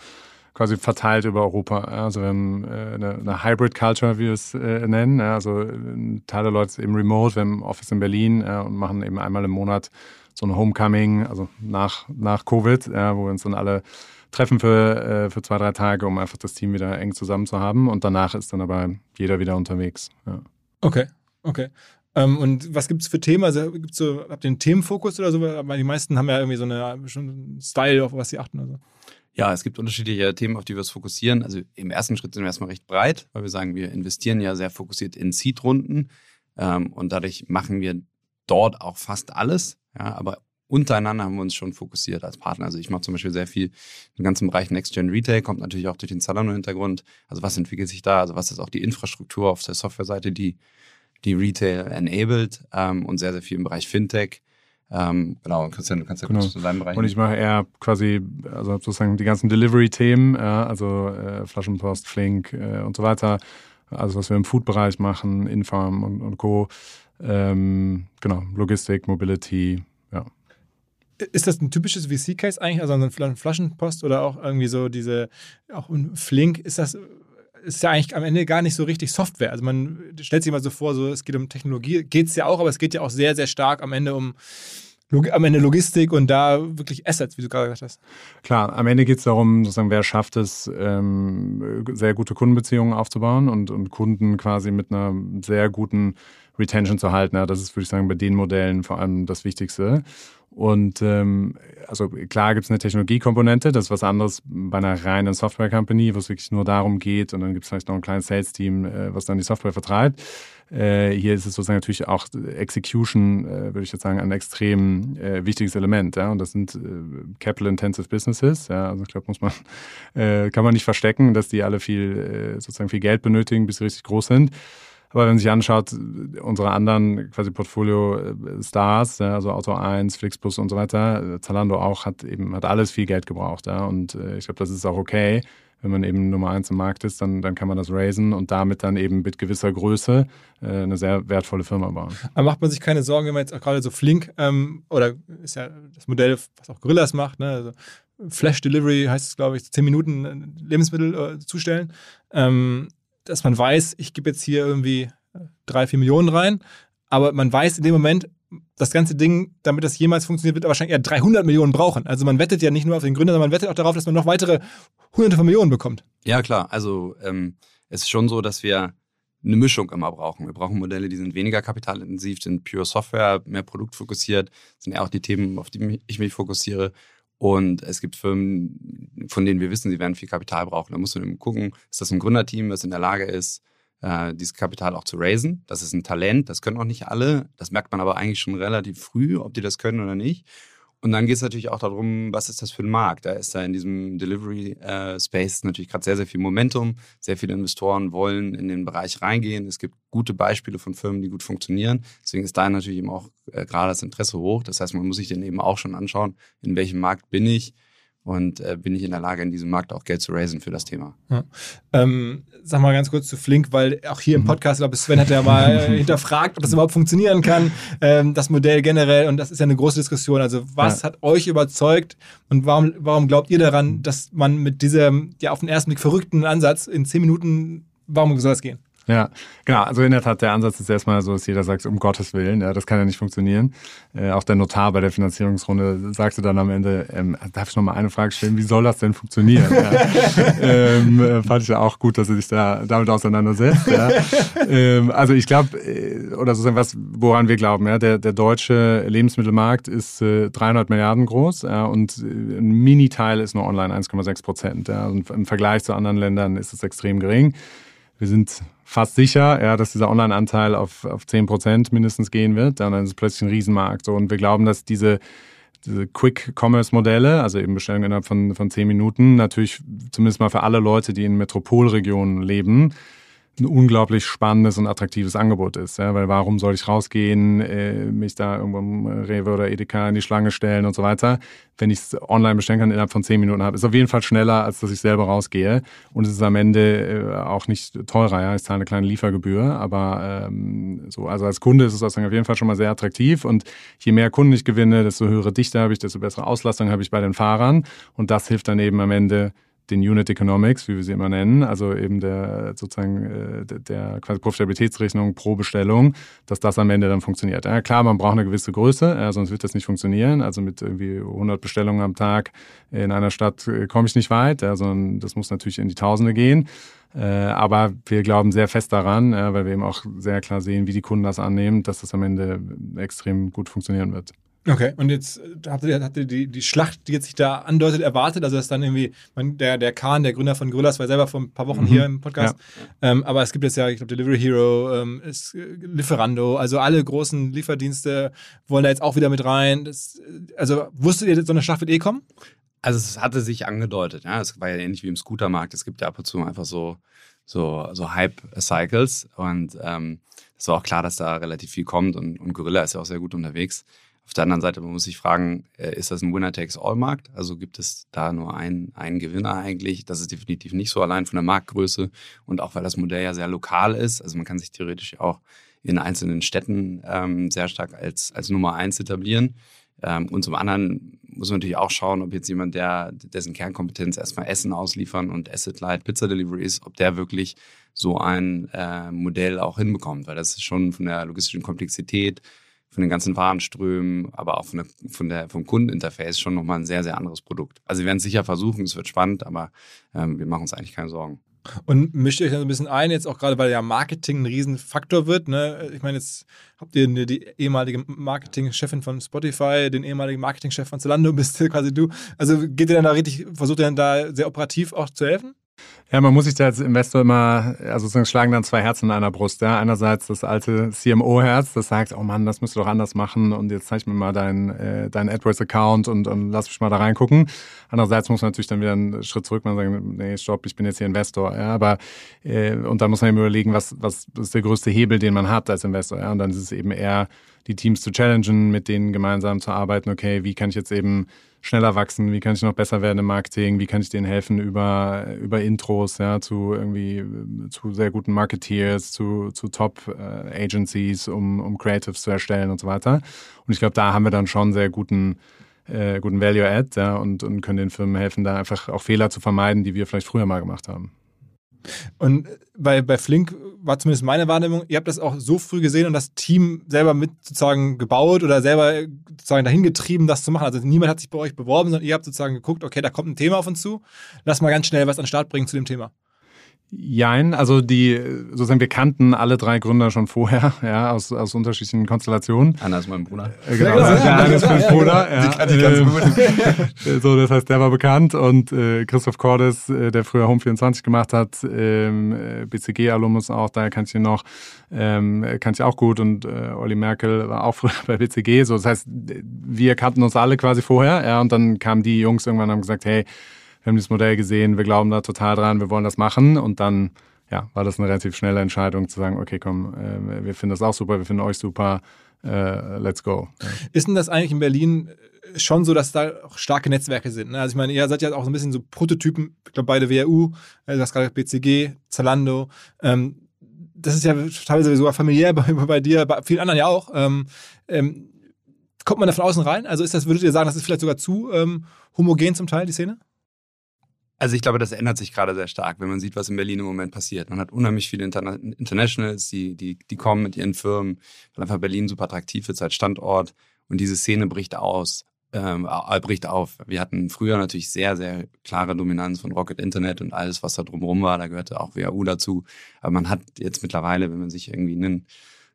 [SPEAKER 4] quasi verteilt über Europa. Also wir haben äh, eine, eine Hybrid Culture, wie wir es äh, nennen. Also ein Teil der Leute ist eben remote, wir haben ein Office in Berlin äh, und machen eben einmal im Monat so ein Homecoming, also nach, nach Covid, wo wir uns dann alle treffen für, für zwei, drei Tage, um einfach das Team wieder eng zusammen zu haben. Und danach ist dann aber jeder wieder unterwegs. Ja.
[SPEAKER 1] Okay, okay. Ähm, und was gibt es für Themen? Also gibt's so, habt ihr einen Themenfokus oder so? Weil die meisten haben ja irgendwie so eine, einen Style, auf was sie achten. Also.
[SPEAKER 2] Ja, es gibt unterschiedliche Themen, auf die wir uns fokussieren. Also im ersten Schritt sind wir erstmal recht breit, weil wir sagen, wir investieren ja sehr fokussiert in Seed-Runden ähm, und dadurch machen wir dort auch fast alles. Ja, aber untereinander haben wir uns schon fokussiert als Partner. Also ich mache zum Beispiel sehr viel im ganzen Bereich Next-Gen Retail, kommt natürlich auch durch den Zalando-Hintergrund. Also was entwickelt sich da? Also was ist auch die Infrastruktur auf der Softwareseite, die die Retail enabled ähm, und sehr, sehr viel im Bereich Fintech. Ähm, genau, Christian, du kannst ja genau. kurz zu deinem Bereich.
[SPEAKER 4] Und ich mache eher quasi, also sozusagen die ganzen Delivery-Themen, ja, also äh, Flaschenpost, Flink äh, und so weiter. Also was wir im Food-Bereich machen, Infarm und, und Co. Ähm, genau, Logistik, Mobility, ja.
[SPEAKER 1] Ist das ein typisches VC-Case eigentlich, also ein Flaschenpost oder auch irgendwie so diese, auch ein Flink, ist das ist ja eigentlich am Ende gar nicht so richtig Software. Also man stellt sich mal so vor, so es geht um Technologie, geht es ja auch, aber es geht ja auch sehr, sehr stark am Ende um am Ende Logistik und da wirklich Assets, wie du gerade gesagt hast.
[SPEAKER 4] Klar, am Ende geht es darum, sozusagen, wer schafft es, ähm, sehr gute Kundenbeziehungen aufzubauen und, und Kunden quasi mit einer sehr guten Retention zu halten. Ja, das ist, würde ich sagen, bei den Modellen vor allem das Wichtigste. Und ähm, also klar gibt es eine Technologiekomponente, das ist was anderes bei einer reinen Software-Company, wo es wirklich nur darum geht und dann gibt es vielleicht noch ein kleines Sales-Team, äh, was dann die Software vertreibt. Äh, hier ist es sozusagen natürlich auch Execution, äh, würde ich jetzt sagen, ein extrem äh, wichtiges Element. Ja? Und das sind capital-intensive Businesses. Ja? Also ich glaube, muss man, kann man nicht verstecken, dass die alle viel, sozusagen viel Geld benötigen, bis sie richtig groß sind. Aber wenn man sich anschaut, unsere anderen quasi Portfolio-Stars, ja, also Auto 1, Flixbus und so weiter, Zalando auch, hat eben hat alles viel Geld gebraucht. Ja, und äh, ich glaube, das ist auch okay. Wenn man eben Nummer eins im Markt ist, dann, dann kann man das raisen und damit dann eben mit gewisser Größe äh, eine sehr wertvolle Firma bauen.
[SPEAKER 1] Aber macht man sich keine Sorgen, wenn man jetzt auch gerade so Flink ähm, oder ist ja das Modell, was auch Gorillas macht, ne? Also Flash Delivery heißt es, glaube ich, 10 Minuten äh, Lebensmittel äh, zustellen, ähm, dass man weiß, ich gebe jetzt hier irgendwie drei, vier Millionen rein, aber man weiß in dem Moment, das ganze Ding, damit das jemals funktioniert, wird wahrscheinlich eher 300 Millionen brauchen. Also man wettet ja nicht nur auf den Gründer, sondern man wettet auch darauf, dass man noch weitere hunderte von Millionen bekommt.
[SPEAKER 2] Ja, klar. Also ähm, es ist schon so, dass wir eine Mischung immer brauchen. Wir brauchen Modelle, die sind weniger kapitalintensiv, sind pure Software, mehr produktfokussiert, sind eher auch die Themen, auf die ich mich fokussiere. Und es gibt Firmen, von denen wir wissen, sie werden viel Kapital brauchen. Da muss man eben gucken, ist das ein Gründerteam, das in der Lage ist, äh, dieses Kapital auch zu raisen. Das ist ein Talent, das können auch nicht alle. Das merkt man aber eigentlich schon relativ früh, ob die das können oder nicht. Und dann geht es natürlich auch darum, was ist das für ein Markt? Da ist da in diesem Delivery-Space äh, natürlich gerade sehr, sehr viel Momentum. Sehr viele Investoren wollen in den Bereich reingehen. Es gibt gute Beispiele von Firmen, die gut funktionieren. Deswegen ist da natürlich eben auch äh, gerade das Interesse hoch. Das heißt, man muss sich dann eben auch schon anschauen, in welchem Markt bin ich und äh, bin ich in der Lage, in diesem Markt auch Geld zu raisen für das Thema.
[SPEAKER 1] Ja. Ähm, sag mal ganz kurz zu Flink, weil auch hier im mhm. Podcast, glaube ich, Sven hat ja mal hinterfragt, ob das überhaupt funktionieren kann, ähm, das Modell generell. Und das ist ja eine große Diskussion. Also was ja. hat euch überzeugt und warum, warum glaubt ihr daran, dass man mit diesem ja auf den ersten Blick verrückten Ansatz in zehn Minuten, warum soll das gehen?
[SPEAKER 4] Ja, genau. Also in der Tat, der Ansatz ist erstmal so, dass jeder sagt, um Gottes Willen, ja, das kann ja nicht funktionieren. Äh, auch der Notar bei der Finanzierungsrunde sagte dann am Ende, ähm, darf ich noch mal eine Frage stellen, wie soll das denn funktionieren? ja. ähm, äh, fand ich ja auch gut, dass er sich da damit auseinandersetzt. Ja. ähm, also ich glaube, äh, oder sozusagen was, woran wir glauben, ja, der, der deutsche Lebensmittelmarkt ist äh, 300 Milliarden groß ja, und äh, ein Mini-Teil ist nur online 1,6 Prozent. Ja, und Im Vergleich zu anderen Ländern ist es extrem gering. Wir sind fast sicher, ja, dass dieser Online-Anteil auf, auf 10 Prozent mindestens gehen wird. Dann ist es plötzlich ein Riesenmarkt. Und wir glauben, dass diese, diese Quick-Commerce-Modelle, also eben Bestellungen innerhalb von, von 10 Minuten, natürlich zumindest mal für alle Leute, die in Metropolregionen leben, ein unglaublich spannendes und attraktives Angebot ist. Ja? Weil warum soll ich rausgehen, äh, mich da irgendwo im Rewe oder Edeka in die Schlange stellen und so weiter, wenn ich es online bestellen kann, innerhalb von zehn Minuten habe. Ist auf jeden Fall schneller, als dass ich selber rausgehe. Und es ist am Ende äh, auch nicht teurer. Ja? Ich zahle eine kleine Liefergebühr, aber ähm, so, also als Kunde ist es auf jeden Fall schon mal sehr attraktiv. Und je mehr Kunden ich gewinne, desto höhere Dichte habe ich, desto bessere Auslastung habe ich bei den Fahrern. Und das hilft dann eben am Ende den Unit Economics, wie wir sie immer nennen, also eben der sozusagen äh, der quasi Profitabilitätsrechnung pro Bestellung, dass das am Ende dann funktioniert. Ja, klar, man braucht eine gewisse Größe, sonst wird das nicht funktionieren. Also mit irgendwie 100 Bestellungen am Tag in einer Stadt äh, komme ich nicht weit, sondern das muss natürlich in die Tausende gehen. Äh, aber wir glauben sehr fest daran, weil wir eben auch sehr klar sehen, wie die Kunden das annehmen, dass das am Ende extrem gut funktionieren wird.
[SPEAKER 1] Okay, und jetzt äh, habt ihr, habt ihr die, die Schlacht, die jetzt sich da andeutet, erwartet? Also, dass dann irgendwie, man, der, der Kahn, der Gründer von Gorillas, war selber vor ein paar Wochen mhm. hier im Podcast. Ja. Ähm, aber es gibt jetzt ja, ich glaube, Delivery Hero, ähm, ist, äh, Lieferando, also alle großen Lieferdienste wollen da jetzt auch wieder mit rein. Das, äh, also, wusstet ihr, so eine Schlacht wird eh kommen?
[SPEAKER 2] Also, es hatte sich angedeutet, ja. Es war ja ähnlich wie im Scootermarkt. Es gibt ja ab und zu einfach so, so, so Hype-Cycles. Und ähm, es war auch klar, dass da relativ viel kommt und, und Gorilla ist ja auch sehr gut unterwegs. Auf der anderen Seite man muss sich fragen, äh, ist das ein Winner-Takes-All-Markt? Also gibt es da nur einen, einen Gewinner eigentlich? Das ist definitiv nicht so allein von der Marktgröße und auch weil das Modell ja sehr lokal ist. Also man kann sich theoretisch auch in einzelnen Städten ähm, sehr stark als, als Nummer eins etablieren. Ähm, und zum anderen muss man natürlich auch schauen, ob jetzt jemand, der dessen Kernkompetenz erstmal Essen ausliefern und Asset Light Pizza Delivery ist, ob der wirklich so ein äh, Modell auch hinbekommt, weil das ist schon von der logistischen Komplexität, von den ganzen Warenströmen, aber auch von der, von der, vom Kundeninterface schon nochmal ein sehr, sehr anderes Produkt. Also wir werden es sicher versuchen, es wird spannend, aber ähm, wir machen uns eigentlich keine Sorgen.
[SPEAKER 1] Und mischt ihr euch dann so ein bisschen ein, jetzt auch gerade, weil ja Marketing ein Riesenfaktor wird. Ne? Ich meine, jetzt habt ihr die ehemalige Marketingchefin von Spotify, den ehemaligen Marketingchef von Zalando, bist quasi du. Also geht ihr dann da richtig, versucht ihr dann da sehr operativ auch zu helfen?
[SPEAKER 4] Ja, man muss sich da als Investor immer, also sozusagen schlagen dann zwei Herzen in einer Brust. Ja. Einerseits das alte CMO-Herz, das sagt, oh Mann, das müsst du doch anders machen und jetzt zeig mir mal deinen äh, dein AdWords-Account und, und lass mich mal da reingucken. Andererseits muss man natürlich dann wieder einen Schritt zurück und sagen, nee, stopp, ich bin jetzt hier Investor. Ja, aber äh, und dann muss man eben überlegen, was, was ist der größte Hebel, den man hat als Investor. Ja, und dann ist es eben eher die Teams zu challengen, mit denen gemeinsam zu arbeiten. Okay, wie kann ich jetzt eben schneller wachsen? Wie kann ich noch besser werden im Marketing? Wie kann ich denen helfen über, über Intros, ja, zu irgendwie, zu sehr guten Marketeers, zu, zu Top-Agencies, äh, um, um Creatives zu erstellen und so weiter. Und ich glaube, da haben wir dann schon sehr guten, äh, guten Value-Add, ja, und, und können den Firmen helfen, da einfach auch Fehler zu vermeiden, die wir vielleicht früher mal gemacht haben.
[SPEAKER 1] Und bei, bei Flink war zumindest meine Wahrnehmung, ihr habt das auch so früh gesehen und das Team selber mit sozusagen gebaut oder selber sozusagen dahin getrieben, das zu machen. Also niemand hat sich bei euch beworben, sondern ihr habt sozusagen geguckt, okay, da kommt ein Thema auf uns zu, lass mal ganz schnell was an den Start bringen zu dem Thema.
[SPEAKER 4] Jein, also die, sozusagen, wir kannten alle drei Gründer schon vorher, ja, aus, aus unterschiedlichen Konstellationen.
[SPEAKER 2] Anna ist mein Bruder.
[SPEAKER 4] Äh, genau, ja, genau. Anna ist mein Bruder. Ja, ja. Die ganz ähm, gut. so, das heißt, der war bekannt und äh, Christoph Cordes, äh, der früher Home24 gemacht hat, ähm, äh, BCG-Alumnus auch, daher kann ich ihn noch, ähm, kann ich auch gut und äh, Olli Merkel war auch früher bei BCG. So, das heißt, wir kannten uns alle quasi vorher, ja, und dann kamen die Jungs irgendwann und haben gesagt, hey, wir haben dieses Modell gesehen, wir glauben da total dran, wir wollen das machen und dann ja, war das eine relativ schnelle Entscheidung zu sagen, okay, komm, äh, wir finden das auch super, wir finden euch super, äh, let's go.
[SPEAKER 1] Ist denn das eigentlich in Berlin schon so, dass da auch starke Netzwerke sind? Ne? Also ich meine, ihr seid ja auch so ein bisschen so Prototypen, ich glaube beide WHU, äh, du hast gerade BCG, Zalando, ähm, das ist ja teilweise sogar familiär bei, bei dir, bei vielen anderen ja auch. Ähm, ähm, kommt man da von außen rein? Also ist das, würdet ihr sagen, das ist vielleicht sogar zu ähm, homogen zum Teil, die Szene?
[SPEAKER 2] Also ich glaube, das ändert sich gerade sehr stark, wenn man sieht, was in Berlin im Moment passiert. Man hat unheimlich viele Interna Internationals, die, die, die kommen mit ihren Firmen, weil einfach Berlin super attraktiv ist als Standort und diese Szene bricht aus, ähm, bricht auf. Wir hatten früher natürlich sehr, sehr klare Dominanz von Rocket Internet und alles, was da drumherum war. Da gehörte auch WAU dazu. Aber man hat jetzt mittlerweile, wenn man sich irgendwie einen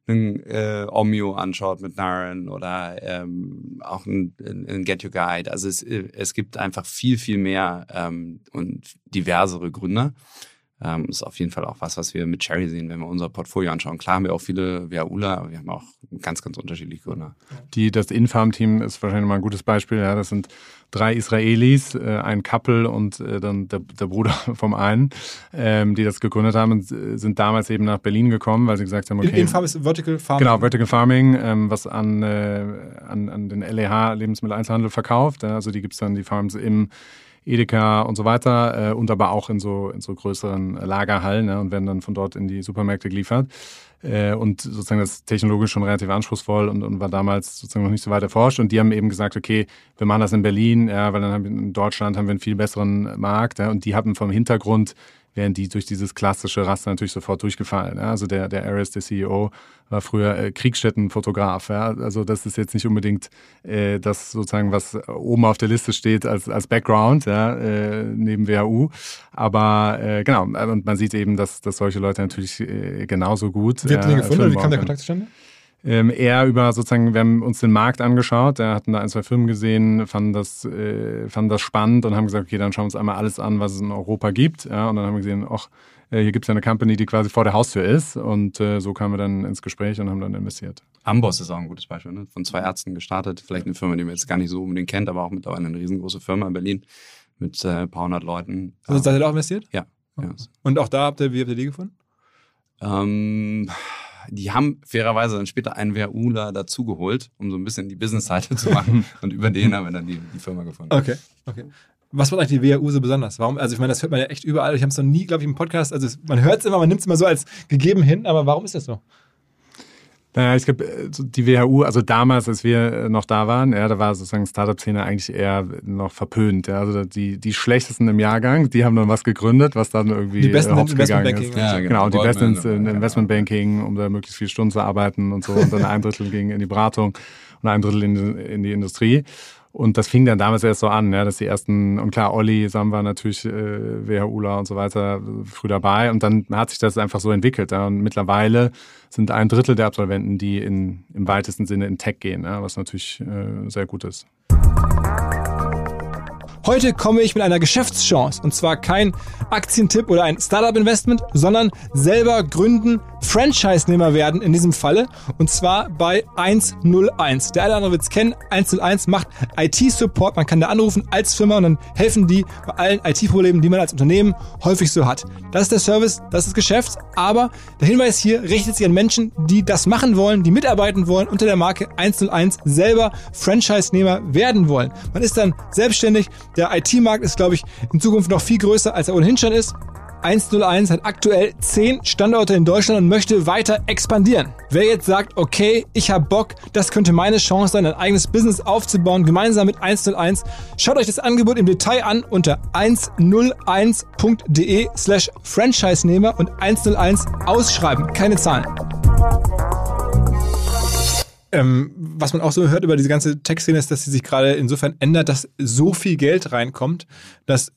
[SPEAKER 2] einen äh, Omio anschaut mit Naren oder ähm, auch ein, ein Get Your Guide. Also es, es gibt einfach viel, viel mehr ähm, und diversere Gründer. Ähm, ist auf jeden Fall auch was, was wir mit Cherry sehen, wenn wir unser Portfolio anschauen. Klar haben wir auch viele VAUler, aber wir haben auch ganz, ganz unterschiedliche Gründer.
[SPEAKER 4] Die, das Infarm-Team ist wahrscheinlich mal ein gutes Beispiel. Ja, das sind drei Israelis, äh, ein Couple und äh, dann der, der, Bruder vom einen, ähm, die das gegründet haben und äh, sind damals eben nach Berlin gekommen, weil sie gesagt haben, okay.
[SPEAKER 1] Infarm ist Vertical Farming.
[SPEAKER 4] Genau, Vertical Farming, ähm, was an, äh, an, an den LEH Lebensmitteleinzelhandel verkauft. Ja, also die gibt es dann, die Farms im Edeka und so weiter äh, und aber auch in so, in so größeren Lagerhallen ne, und werden dann von dort in die Supermärkte geliefert. Äh, und sozusagen das technologisch schon relativ anspruchsvoll und, und war damals sozusagen noch nicht so weit erforscht. Und die haben eben gesagt, okay, wir machen das in Berlin, ja, weil dann haben wir in Deutschland haben wir einen viel besseren Markt. Ja, und die hatten vom Hintergrund wären die durch dieses klassische Raster natürlich sofort durchgefallen. Ja? Also der, der Aris, der CEO, war früher äh, Kriegsstättenfotograf. Ja? Also das ist jetzt nicht unbedingt äh, das sozusagen, was oben auf der Liste steht als, als Background, ja? äh, neben WHU. Aber äh, genau, und man sieht eben, dass, dass solche Leute natürlich äh, genauso gut.
[SPEAKER 1] Wie habt ihr den gefunden? Wie kam der Kontakt zustande?
[SPEAKER 4] Ähm, eher über sozusagen, wir haben uns den Markt angeschaut, wir hatten da ein, zwei Firmen gesehen, fanden das, äh, fanden das spannend und haben gesagt, okay, dann schauen wir uns einmal alles an, was es in Europa gibt. Ja, und dann haben wir gesehen, ach, äh, hier gibt es ja eine Company, die quasi vor der Haustür ist. Und äh, so kamen wir dann ins Gespräch und haben dann investiert.
[SPEAKER 2] Amboss ist auch ein gutes Beispiel, ne? von zwei Ärzten gestartet. Vielleicht eine Firma, die man jetzt gar nicht so unbedingt kennt, aber auch mittlerweile eine riesengroße Firma in Berlin mit äh, ein paar hundert Leuten.
[SPEAKER 1] Also seid ihr da auch investiert?
[SPEAKER 2] Ja.
[SPEAKER 1] Oh. ja. Und auch da habt ihr, wie habt ihr die gefunden?
[SPEAKER 2] Ähm, die haben fairerweise dann später einen WUler dazugeholt, um so ein bisschen die Business-Seite zu machen. und über den haben wir dann die, die Firma gefunden.
[SPEAKER 1] Okay, okay. Was macht eigentlich die WHU so besonders? Warum? Also ich meine, das hört man ja echt überall. Ich habe es noch nie, glaube ich, im Podcast. Also man hört es immer, man nimmt es immer so als gegeben hin. Aber warum ist das so?
[SPEAKER 4] Naja, ich glaube, äh, die WHU, also damals, als wir äh, noch da waren, ja, da war sozusagen Startup-Szene eigentlich eher noch verpönt. Ja. Also die, die schlechtesten im Jahrgang, die haben dann was gegründet, was dann irgendwie
[SPEAKER 1] die besten äh, im Investmentbanking.
[SPEAKER 4] Ist. Ja, genau, die besten ins Investmentbanking, um da möglichst viele Stunden zu arbeiten und so. Und dann ein Drittel ging in die Beratung und ein Drittel in, in die Industrie. Und das fing dann damals erst so an, ja, dass die ersten, und klar, Olli, Samba natürlich, äh, WHUler und so weiter früh dabei. Und dann hat sich das einfach so entwickelt. Ja. Und mittlerweile sind ein Drittel der Absolventen, die in, im weitesten Sinne in Tech gehen, ja, was natürlich äh, sehr gut ist.
[SPEAKER 1] Heute komme ich mit einer Geschäftschance und zwar kein Aktientipp oder ein Startup-Investment, sondern selber gründen, Franchise-Nehmer werden in diesem Falle und zwar bei 101. Der eine oder andere wird es kennen, 101 macht IT-Support, man kann da anrufen als Firma und dann helfen die bei allen IT-Problemen, die man als Unternehmen häufig so hat. Das ist der Service, das ist das Geschäft, aber der Hinweis hier richtet sich an Menschen, die das machen wollen, die mitarbeiten wollen, unter der Marke 101 selber Franchise-Nehmer werden wollen. Man ist dann selbstständig, der IT-Markt ist, glaube ich, in Zukunft noch viel größer, als er ohnehin schon ist. 101 hat aktuell 10 Standorte in Deutschland und möchte weiter expandieren. Wer jetzt sagt, okay, ich habe Bock, das könnte meine Chance sein, ein eigenes Business aufzubauen, gemeinsam mit 101, schaut euch das Angebot im Detail an unter 101.de slash Franchise-Nehmer und 101 ausschreiben, keine Zahlen. Ähm, was man auch so hört über diese ganze Tech-Szene ist, dass sie sich gerade insofern ändert, dass so viel Geld reinkommt, dass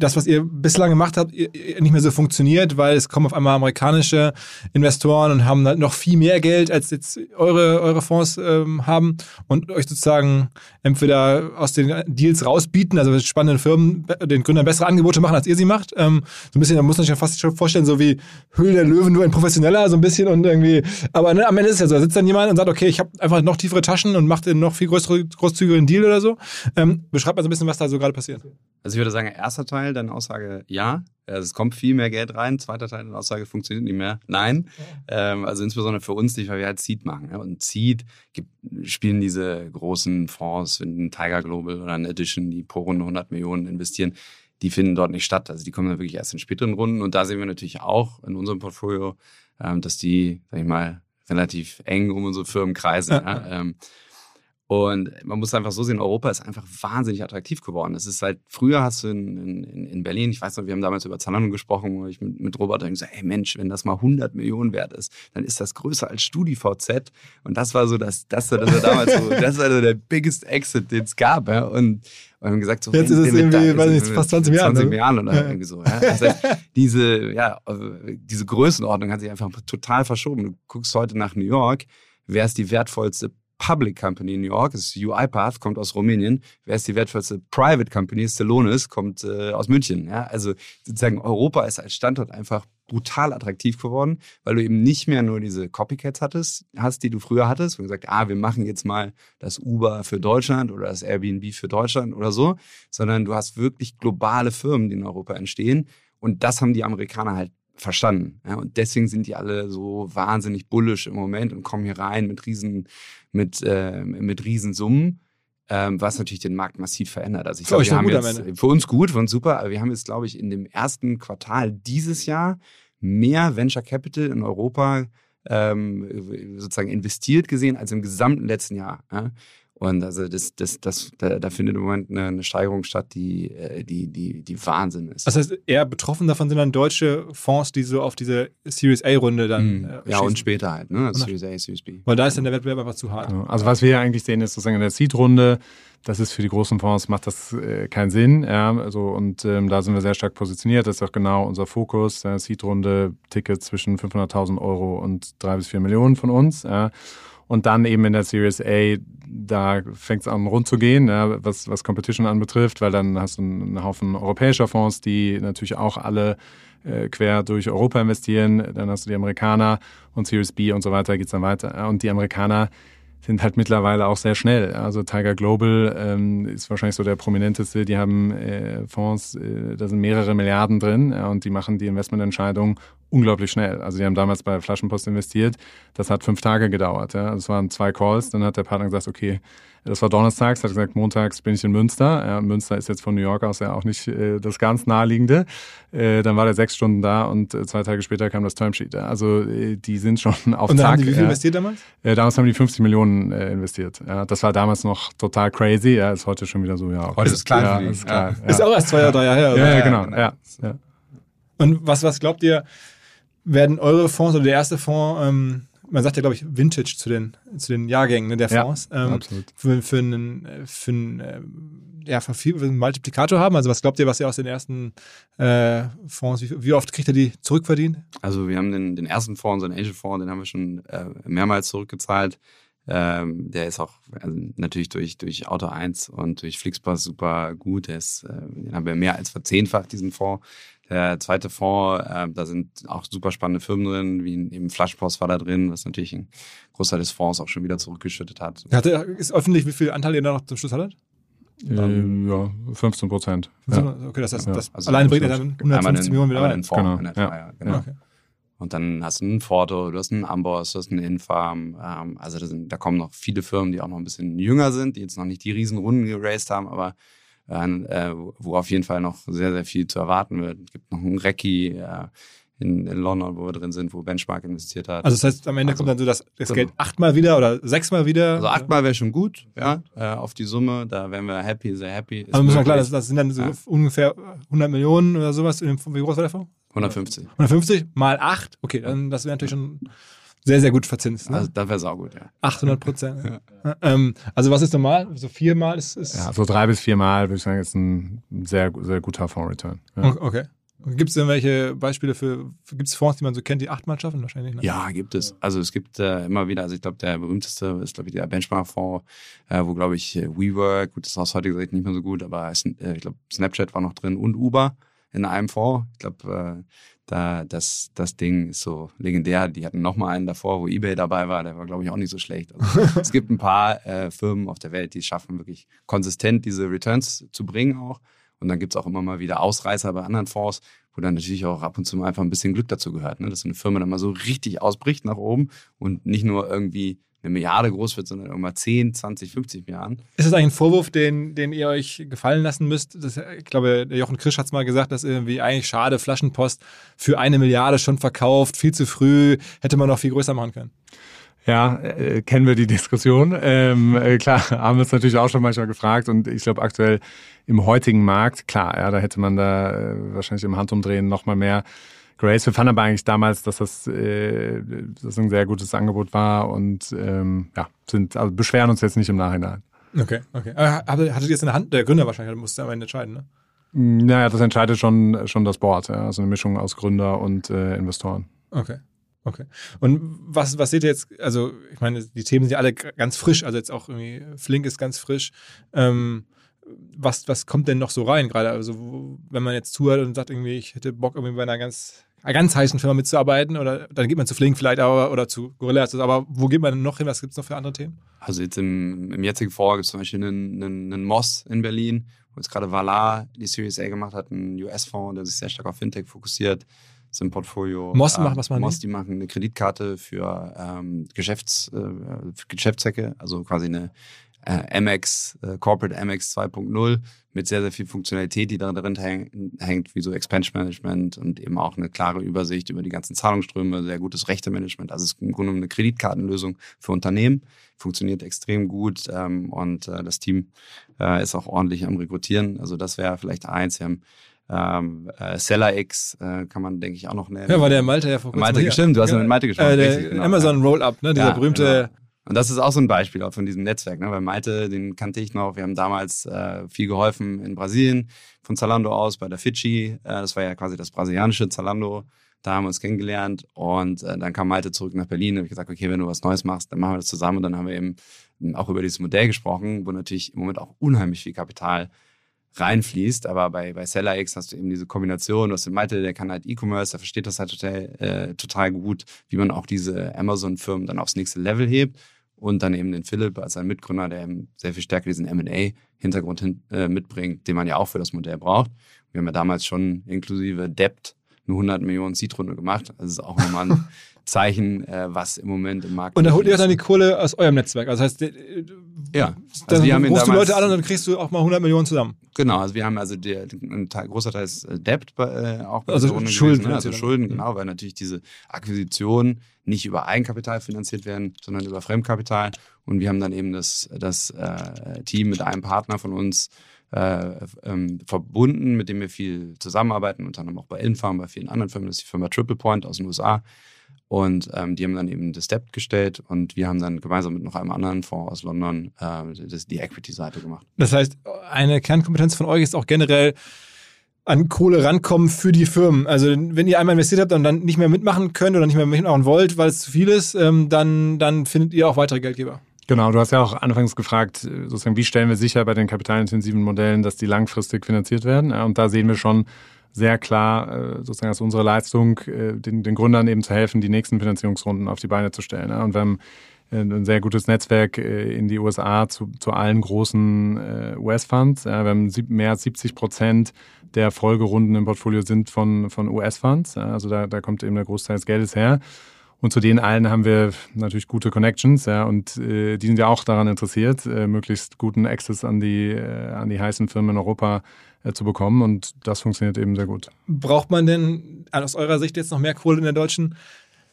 [SPEAKER 1] das, was ihr bislang gemacht habt, nicht mehr so funktioniert, weil es kommen auf einmal amerikanische Investoren und haben halt noch viel mehr Geld, als jetzt eure, eure Fonds ähm, haben und euch sozusagen entweder aus den Deals rausbieten, also spannende Firmen den Gründern bessere Angebote machen, als ihr sie macht. Ähm, so ein bisschen, da muss man sich ja fast schon vorstellen, so wie Höhle der Löwen, nur ein professioneller, so ein bisschen und irgendwie, aber ne, am Ende ist es ja so, da sitzt dann jemand und sagt, okay, ich habe einfach noch tiefere Taschen und macht den noch viel größere, großzügigeren Deal oder so. Ähm, beschreibt mal so ein bisschen, was da so gerade passiert.
[SPEAKER 2] Also ich würde sagen, erster Teil deine Aussage, ja. Also es kommt viel mehr Geld rein. Zweiter Teil deine Aussage funktioniert nicht mehr. Nein. Ja. Ähm, also insbesondere für uns nicht, weil wir halt Seed machen. Ja. Und Seed gibt, spielen diese großen Fonds, ein Tiger Global oder ein Edition, die pro Runde 100 Millionen investieren, die finden dort nicht statt. Also die kommen dann wirklich erst in späteren Runden. Und da sehen wir natürlich auch in unserem Portfolio, ähm, dass die, sag ich mal, relativ eng um unsere Firmen kreisen. Ja. ja. Ähm, und man muss einfach so sehen, Europa ist einfach wahnsinnig attraktiv geworden. Es ist halt, früher hast du in, in, in Berlin, ich weiß noch, wir haben damals über Zalando gesprochen, wo ich mit, mit Robert dann gesagt, hey Mensch, wenn das mal 100 Millionen wert ist, dann ist das größer als StudiVZ. Und das war so, das, das war, das war damals so, das war so der biggest Exit, den es gab. Ja? Und, und haben gesagt, so,
[SPEAKER 1] jetzt ist es irgendwie, weiß nicht, fast 20 Jahre.
[SPEAKER 2] 20 Jahren oder ja. irgendwie so. Ja? Das heißt, diese, ja, diese Größenordnung hat sich einfach total verschoben. Du guckst heute nach New York, wer ist die wertvollste Public Company in New York, das ist UiPath, kommt aus Rumänien. Wer ist die wertvollste Private Company? Celonis kommt äh, aus München. Ja? Also sozusagen Europa ist als Standort einfach brutal attraktiv geworden, weil du eben nicht mehr nur diese Copycats hattest, hast, die du früher hattest, wo du gesagt, ah, wir machen jetzt mal das Uber für Deutschland oder das Airbnb für Deutschland oder so, sondern du hast wirklich globale Firmen, die in Europa entstehen. Und das haben die Amerikaner halt verstanden. Ja, und deswegen sind die alle so wahnsinnig bullisch im Moment und kommen hier rein mit riesen, mit, äh, mit Riesensummen. Ähm, was natürlich den Markt massiv verändert. Also ich glaube, wir haben jetzt, für uns gut, für uns super, aber wir haben jetzt, glaube ich, in dem ersten Quartal dieses Jahr mehr Venture Capital in Europa ähm, sozusagen investiert gesehen als im gesamten letzten Jahr. Ja? Und also das, das, das, da, da findet im Moment eine, eine, Steigerung statt, die, äh, die, die, die Wahnsinn ist.
[SPEAKER 1] Das heißt, eher betroffen davon sind dann deutsche Fonds, die so auf diese Series A-Runde dann.
[SPEAKER 2] Mhm. Äh, ja, und später halt, ne? Also Series A, Series B.
[SPEAKER 1] Weil da ist dann der Wettbewerb einfach zu hart.
[SPEAKER 4] Also was wir ja eigentlich sehen, ist sozusagen in der Seed-Runde, das ist für die großen Fonds, macht das äh, keinen Sinn. Ja, also, und ähm, da sind wir sehr stark positioniert. Das ist auch genau unser Fokus. Äh, Seed-Runde, Tickets zwischen 500.000 Euro und drei bis vier Millionen von uns. Ja. Und dann eben in der Series A, da fängt es an rund zu gehen, ja, was, was Competition anbetrifft, weil dann hast du einen Haufen europäischer Fonds, die natürlich auch alle äh, quer durch Europa investieren. Dann hast du die Amerikaner und Series B und so weiter geht es dann weiter. Und die Amerikaner sind halt mittlerweile auch sehr schnell. Also Tiger Global ähm, ist wahrscheinlich so der prominenteste. Die haben äh, Fonds, äh, da sind mehrere Milliarden drin ja, und die machen die Investmententscheidung unglaublich schnell. Also die haben damals bei Flaschenpost investiert. Das hat fünf Tage gedauert. Ja. Das waren zwei Calls. Dann hat der Partner gesagt, okay, das war donnerstags, hat gesagt, montags bin ich in Münster. Ja, Münster ist jetzt von New York aus ja auch nicht äh, das ganz naheliegende. Äh, dann war der sechs Stunden da und äh, zwei Tage später kam das Termsheet. Ja. Also äh, die sind schon auf
[SPEAKER 1] Und
[SPEAKER 4] Zack.
[SPEAKER 1] haben die wie viel investiert damals?
[SPEAKER 4] Äh, damals haben die 50 Millionen äh, investiert. Ja, das war damals noch total crazy. Ja, ist heute schon wieder so, ja.
[SPEAKER 2] Heute ist klar.
[SPEAKER 4] Ja, ist, klar ja.
[SPEAKER 1] ist auch erst zwei oder drei Jahre her.
[SPEAKER 4] Oder? Ja, ja, genau. Ja, ja.
[SPEAKER 1] Und was, was glaubt ihr, werden eure Fonds oder der erste Fonds, ähm, man sagt ja, glaube ich, Vintage zu den, zu den Jahrgängen ne, der Fonds,
[SPEAKER 4] ja,
[SPEAKER 1] ähm,
[SPEAKER 4] absolut.
[SPEAKER 1] Für, für einen, für einen, äh, ja, für einen Multiplikator haben? Also was glaubt ihr, was ihr aus den ersten äh, Fonds, wie, wie, oft kriegt ihr die zurückverdient?
[SPEAKER 2] Also wir haben den, den ersten Fonds, unseren Angel Fonds, den haben wir schon äh, mehrmals zurückgezahlt. Ähm, der ist auch also natürlich durch, durch Auto 1 und durch Flixbus super gut. Der ist, äh, den haben wir mehr als verzehnfacht, diesen Fonds. Der zweite Fonds, äh, da sind auch super spannende Firmen drin, wie eben Flashpost war da drin, was natürlich ein Großteil des Fonds auch schon wieder zurückgeschüttet hat.
[SPEAKER 1] Hatte, ist öffentlich, wie viel Anteil ihr da noch zum Schluss hattet?
[SPEAKER 4] Ähm, ja, 15 Prozent.
[SPEAKER 1] Ja. Okay, das heißt,
[SPEAKER 4] Ja.
[SPEAKER 1] das
[SPEAKER 2] Also
[SPEAKER 1] alleine bringt er dann
[SPEAKER 2] einmal
[SPEAKER 1] 150
[SPEAKER 2] einen-
[SPEAKER 1] Millionen wieder rein.
[SPEAKER 4] Genau,
[SPEAKER 2] in
[SPEAKER 4] ja.
[SPEAKER 2] genau.
[SPEAKER 1] Okay.
[SPEAKER 2] Und dann hast du einen Forto, du hast einen Amboss, du hast einen Infarm. Ähm, also da, sind, da kommen noch viele Firmen, die auch noch ein bisschen jünger sind, die jetzt noch nicht die Riesenrunden geraced haben, aber äh, wo auf jeden Fall noch sehr, sehr viel zu erwarten wird. Es gibt noch einen Recce äh, in, in London, wo wir drin sind, wo Benchmark investiert hat.
[SPEAKER 1] Also das heißt, am Ende
[SPEAKER 2] Also,
[SPEAKER 1] kommt dann so das, das
[SPEAKER 2] genau.
[SPEAKER 1] Geld achtmal wieder oder sechsmal wieder.
[SPEAKER 2] Also achtmal wäre schon gut, ja, äh, auf die Summe. Da wären wir happy, sehr happy. Ist
[SPEAKER 1] Also muss man klar, das, das sind dann so
[SPEAKER 2] Ja.
[SPEAKER 1] ungefähr 100 Millionen oder sowas. In dem, Fonds. wie groß war der Fonds?
[SPEAKER 2] 150.
[SPEAKER 1] 150 mal 8. Okay, dann das wäre natürlich schon sehr, sehr gut verzinst. Ne?
[SPEAKER 2] Also da wäre saugut, ja.
[SPEAKER 1] 800 Prozent. Ähm, also was ist normal? So viermal ist, ist
[SPEAKER 4] Ja, so drei bis viermal würde ich sagen, ist ein sehr, sehr guter Fonds-Return. Ja.
[SPEAKER 1] Okay. Gibt es irgendwelche Beispiele für, gibt es Fonds, die man so kennt, die achtmal schaffen? Wahrscheinlich, ne?
[SPEAKER 2] Ja, gibt es. Also es gibt äh, immer wieder, also ich glaube, der berühmteste ist, glaube ich, der Benchmark-Fonds, äh, wo, glaube ich, WeWork, gut, das ist aus heutiger Sicht nicht mehr so gut, aber äh, ich glaube, Snapchat war noch drin und Uber in einem Fonds. Ich glaube, äh, da das, das Ding ist so legendär. Die hatten noch mal einen davor, wo eBay dabei war. Der war, glaube ich, auch nicht so schlecht. Also, es gibt ein paar äh, Firmen auf der Welt, die es schaffen, wirklich konsistent diese Returns zu bringen auch. Und dann gibt's auch immer mal wieder Ausreißer bei anderen Fonds, wo dann natürlich auch ab und zu mal einfach ein bisschen Glück dazu gehört. Ne? Dass eine Firma dann mal so richtig ausbricht nach oben und nicht nur irgendwie eine Milliarde groß wird, sondern irgendwann 10, 20, 50 Milliarden.
[SPEAKER 1] Ist das eigentlich ein Vorwurf, den, den ihr euch gefallen lassen müsst? Das, ich glaube, der Jochen Krisch hat es mal gesagt, dass irgendwie eigentlich schade, Flaschenpost für eine Milliarde schon verkauft, viel zu früh, hätte man noch viel größer machen können.
[SPEAKER 4] Ja, äh, kennen wir die Diskussion. Ähm, äh, klar, haben wir uns natürlich auch schon manchmal gefragt und ich glaube aktuell im heutigen Markt, klar, ja, da hätte man da äh, wahrscheinlich im Handumdrehen nochmal mehr Grace. Wir fanden aber eigentlich damals, dass das, äh, das ein sehr gutes Angebot war und ähm, ja, sind, also beschweren uns jetzt nicht im Nachhinein.
[SPEAKER 1] Okay, okay. Aber hattet ihr es in der Hand? Der Gründer wahrscheinlich musste am Ende entscheiden, ne?
[SPEAKER 4] Naja, das entscheidet schon, schon das Board, ja, also eine Mischung aus Gründer und äh, Investoren.
[SPEAKER 1] Okay. Okay. Und was, was seht ihr jetzt? Also, ich meine, die Themen sind ja alle ganz frisch. Also, jetzt auch irgendwie Flink ist ganz frisch. Ähm, was, was kommt denn noch so rein gerade? Also, wenn man jetzt zuhört und sagt, irgendwie, ich hätte Bock, irgendwie bei einer ganz, einer ganz heißen Firma mitzuarbeiten, oder dann geht man zu Flink vielleicht aber, oder zu Gorillas. Aber wo geht man denn noch hin? Was gibt es noch für andere Themen?
[SPEAKER 2] Also jetzt im, im jetzigen Vorjahr gibt es zum Beispiel einen, einen, einen Moss in Berlin, wo jetzt gerade Valar die Series A gemacht hat, ein US-Fonds, der sich sehr stark auf Fintech fokussiert. Das im Portfolio.
[SPEAKER 1] Moss macht- was machen die?
[SPEAKER 2] Moss, die machen eine Kreditkarte für ähm, Geschäfts, äh, für Geschäftszwecke, also quasi eine äh, MX, äh, Corporate MX 2.0 mit sehr, sehr viel Funktionalität, die da drin häng, hängt, wie so Expense Management und eben auch eine klare Übersicht über die ganzen Zahlungsströme, sehr gutes Rechtemanagement. Also es ist im Grunde eine Kreditkartenlösung für Unternehmen, funktioniert extrem gut ähm, und äh, das Team äh, ist auch ordentlich am Rekrutieren. Also das wäre vielleicht eins. Wir haben ähm, äh, SellerX äh, kann man, denke ich, auch noch nennen.
[SPEAKER 1] Ja, war der Malte ja vor kurzem
[SPEAKER 2] Malte,
[SPEAKER 1] hier.
[SPEAKER 2] stimmt, du hast ja mit Malte gesprochen.
[SPEAKER 1] Äh, der
[SPEAKER 2] genau.
[SPEAKER 1] Amazon Roll-Up, ne? Dieser
[SPEAKER 2] Ja,
[SPEAKER 1] berühmte.
[SPEAKER 2] Und das ist auch so ein Beispiel von diesem Netzwerk, ne? Weil Malte, den kannte ich noch. Wir haben damals äh, viel geholfen in Brasilien von Zalando aus bei der Fidschi. Äh, das war ja quasi das brasilianische Zalando. Da haben wir uns kennengelernt und äh, dann kam Malte zurück nach Berlin und habe gesagt, okay, wenn du was Neues machst, dann machen wir das zusammen. Und dann haben wir eben auch über dieses Modell gesprochen, wo natürlich im Moment auch unheimlich viel Kapital reinfließt. Aber bei, bei SellerX hast du eben diese Kombination. Du hast den Malte, der kann halt E-Commerce, der versteht das halt total, äh, total gut, wie man auch diese Amazon-Firmen dann aufs nächste Level hebt. Und dann eben den Philipp als ein Mitgründer, der eben sehr viel stärker diesen M&A-Hintergrund hin, äh, mitbringt, den man ja auch für das Modell braucht. Wir haben ja damals schon inklusive Debt eine 100 Millionen Seed-Runde gemacht. Also ist auch nochmal ein Zeichen, äh, was im Moment im Markt
[SPEAKER 1] Und da holt ihr dann die Kohle aus eurem Netzwerk. Also das heißt, äh,
[SPEAKER 2] Ja,
[SPEAKER 1] dann
[SPEAKER 2] also ihn
[SPEAKER 1] rufst du Leute an und dann kriegst du auch mal 100 Millionen zusammen.
[SPEAKER 2] Genau, also wir haben also der, ein Teil, großer Teil ist äh, Debt äh, auch bei
[SPEAKER 1] Also Schulden
[SPEAKER 2] gewesen, ne? Also. Schulden,
[SPEAKER 1] Mhm.
[SPEAKER 2] genau, weil natürlich diese Akquisitionen nicht über Eigenkapital finanziert werden, sondern über Fremdkapital. Und wir haben dann eben das, das äh, Team mit einem Partner von uns äh, ähm, verbunden, mit dem wir viel zusammenarbeiten, unter anderem auch bei Infarm, bei vielen anderen Firmen, das ist die Firma Triple Point aus den USA. Und ähm, die haben dann eben das Debt gestellt und wir haben dann gemeinsam mit noch einem anderen Fonds aus London äh, das, die Equity-Seite gemacht.
[SPEAKER 1] Das heißt, eine Kernkompetenz von euch ist auch generell an Kohle rankommen für die Firmen. Also wenn ihr einmal investiert habt und dann nicht mehr mitmachen könnt oder nicht mehr mitmachen wollt, weil es zu viel ist, ähm, dann, dann findet ihr auch weitere Geldgeber.
[SPEAKER 4] Genau, du hast ja auch anfangs gefragt, sozusagen, wie stellen wir sicher bei den kapitalintensiven Modellen, dass die langfristig finanziert werden? Und da sehen wir schon sehr klar, äh, sozusagen als unsere Leistung, äh, den, den Gründern eben zu helfen, die nächsten Finanzierungsrunden auf die Beine zu stellen. Und wir haben ein sehr gutes Netzwerk in die USA zu, zu allen großen US-Funds. Wir haben mehr als 70 Prozent der Folgerunden im Portfolio sind von, von US-Funds. Also da, da kommt eben der Großteil des Geldes her. Und zu denen allen haben wir natürlich gute Connections, ja, und äh, die sind ja auch daran interessiert, äh, möglichst guten Access an die, äh, an die heißen Firmen in Europa äh, zu bekommen. Und das funktioniert eben sehr gut.
[SPEAKER 1] Braucht man denn aus eurer Sicht jetzt noch mehr Kohle in der deutschen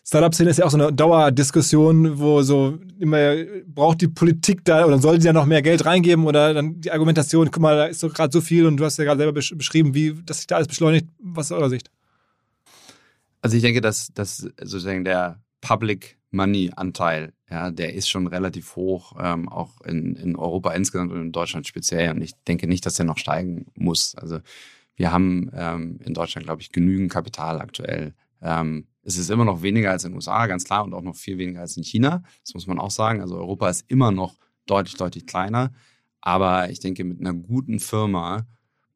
[SPEAKER 1] Startup-Szene? Ist ja auch so eine Dauerdiskussion, wo so immer braucht die Politik da oder soll sie ja noch mehr Geld reingeben oder dann die Argumentation, guck mal, da ist so gerade so viel und du hast ja gerade selber beschrieben, wie das sich da alles beschleunigt. Was ist aus eurer Sicht?
[SPEAKER 2] Also ich denke, dass, dass sozusagen der Public Money Anteil, ja, der ist schon relativ hoch, ähm, auch in, in Europa insgesamt und in Deutschland speziell. Und ich denke nicht, dass der noch steigen muss. Also wir haben ähm, in Deutschland, glaube ich, genügend Kapital aktuell. Ähm, es ist immer noch weniger als in den USA, ganz klar, und auch noch viel weniger als in China. Das muss man auch sagen. Also Europa ist immer noch deutlich, deutlich kleiner. Aber ich denke, mit einer guten Firma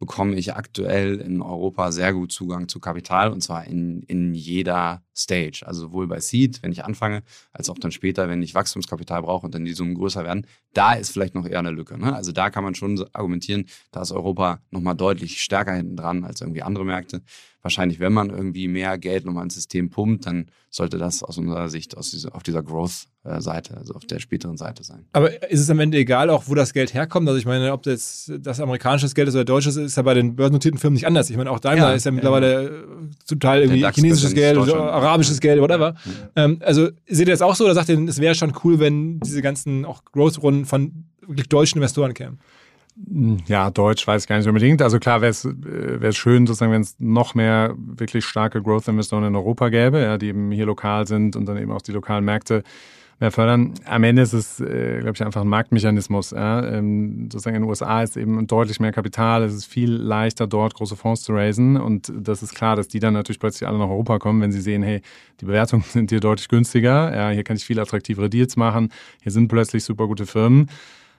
[SPEAKER 2] bekomme ich aktuell in Europa sehr gut Zugang zu Kapital und zwar in, in jeder Stage. Also sowohl bei Seed, wenn ich anfange, als auch dann später, wenn ich Wachstumskapital brauche und dann die Summen größer werden. Da ist vielleicht noch eher eine Lücke. Ne? Also da kann man schon argumentieren, da ist Europa nochmal deutlich stärker hinten dran als irgendwie andere Märkte wahrscheinlich, wenn man irgendwie mehr Geld nochmal ins System pumpt, dann sollte das aus unserer Sicht aus dieser, auf dieser Growth-Seite, also auf der späteren Seite sein.
[SPEAKER 1] Aber ist es am Ende egal, auch wo das Geld herkommt? Also ich meine, ob das, das amerikanische Geld ist oder deutsches, ist ja bei den börsennotierten Firmen nicht anders. Ich meine, auch Daimler ja, ist ja mittlerweile ja. zum Teil irgendwie chinesisches Geld, arabisches Geld, whatever. Ja. Ähm, also seht ihr das auch so oder sagt ihr, es wäre schon cool, wenn diese ganzen auch Growth-Runden von wirklich deutschen Investoren kämen?
[SPEAKER 4] Ja, Deutsch weiß ich gar nicht unbedingt. Also klar wäre es äh, schön, sozusagen, wenn es noch mehr wirklich starke Growth-Investoren in Europa gäbe, ja, die eben hier lokal sind und dann eben auch die lokalen Märkte mehr fördern. Am Ende ist es, äh, glaube ich, einfach ein Marktmechanismus. Ja. Ähm, sozusagen in den USA ist eben deutlich mehr Kapital. Es ist viel leichter, dort große Fonds zu raisen. Und das ist klar, dass die dann natürlich plötzlich alle nach Europa kommen, wenn sie sehen, hey, die Bewertungen sind hier deutlich günstiger. Ja, hier kann ich viel attraktivere Deals machen. Hier sind plötzlich super gute Firmen.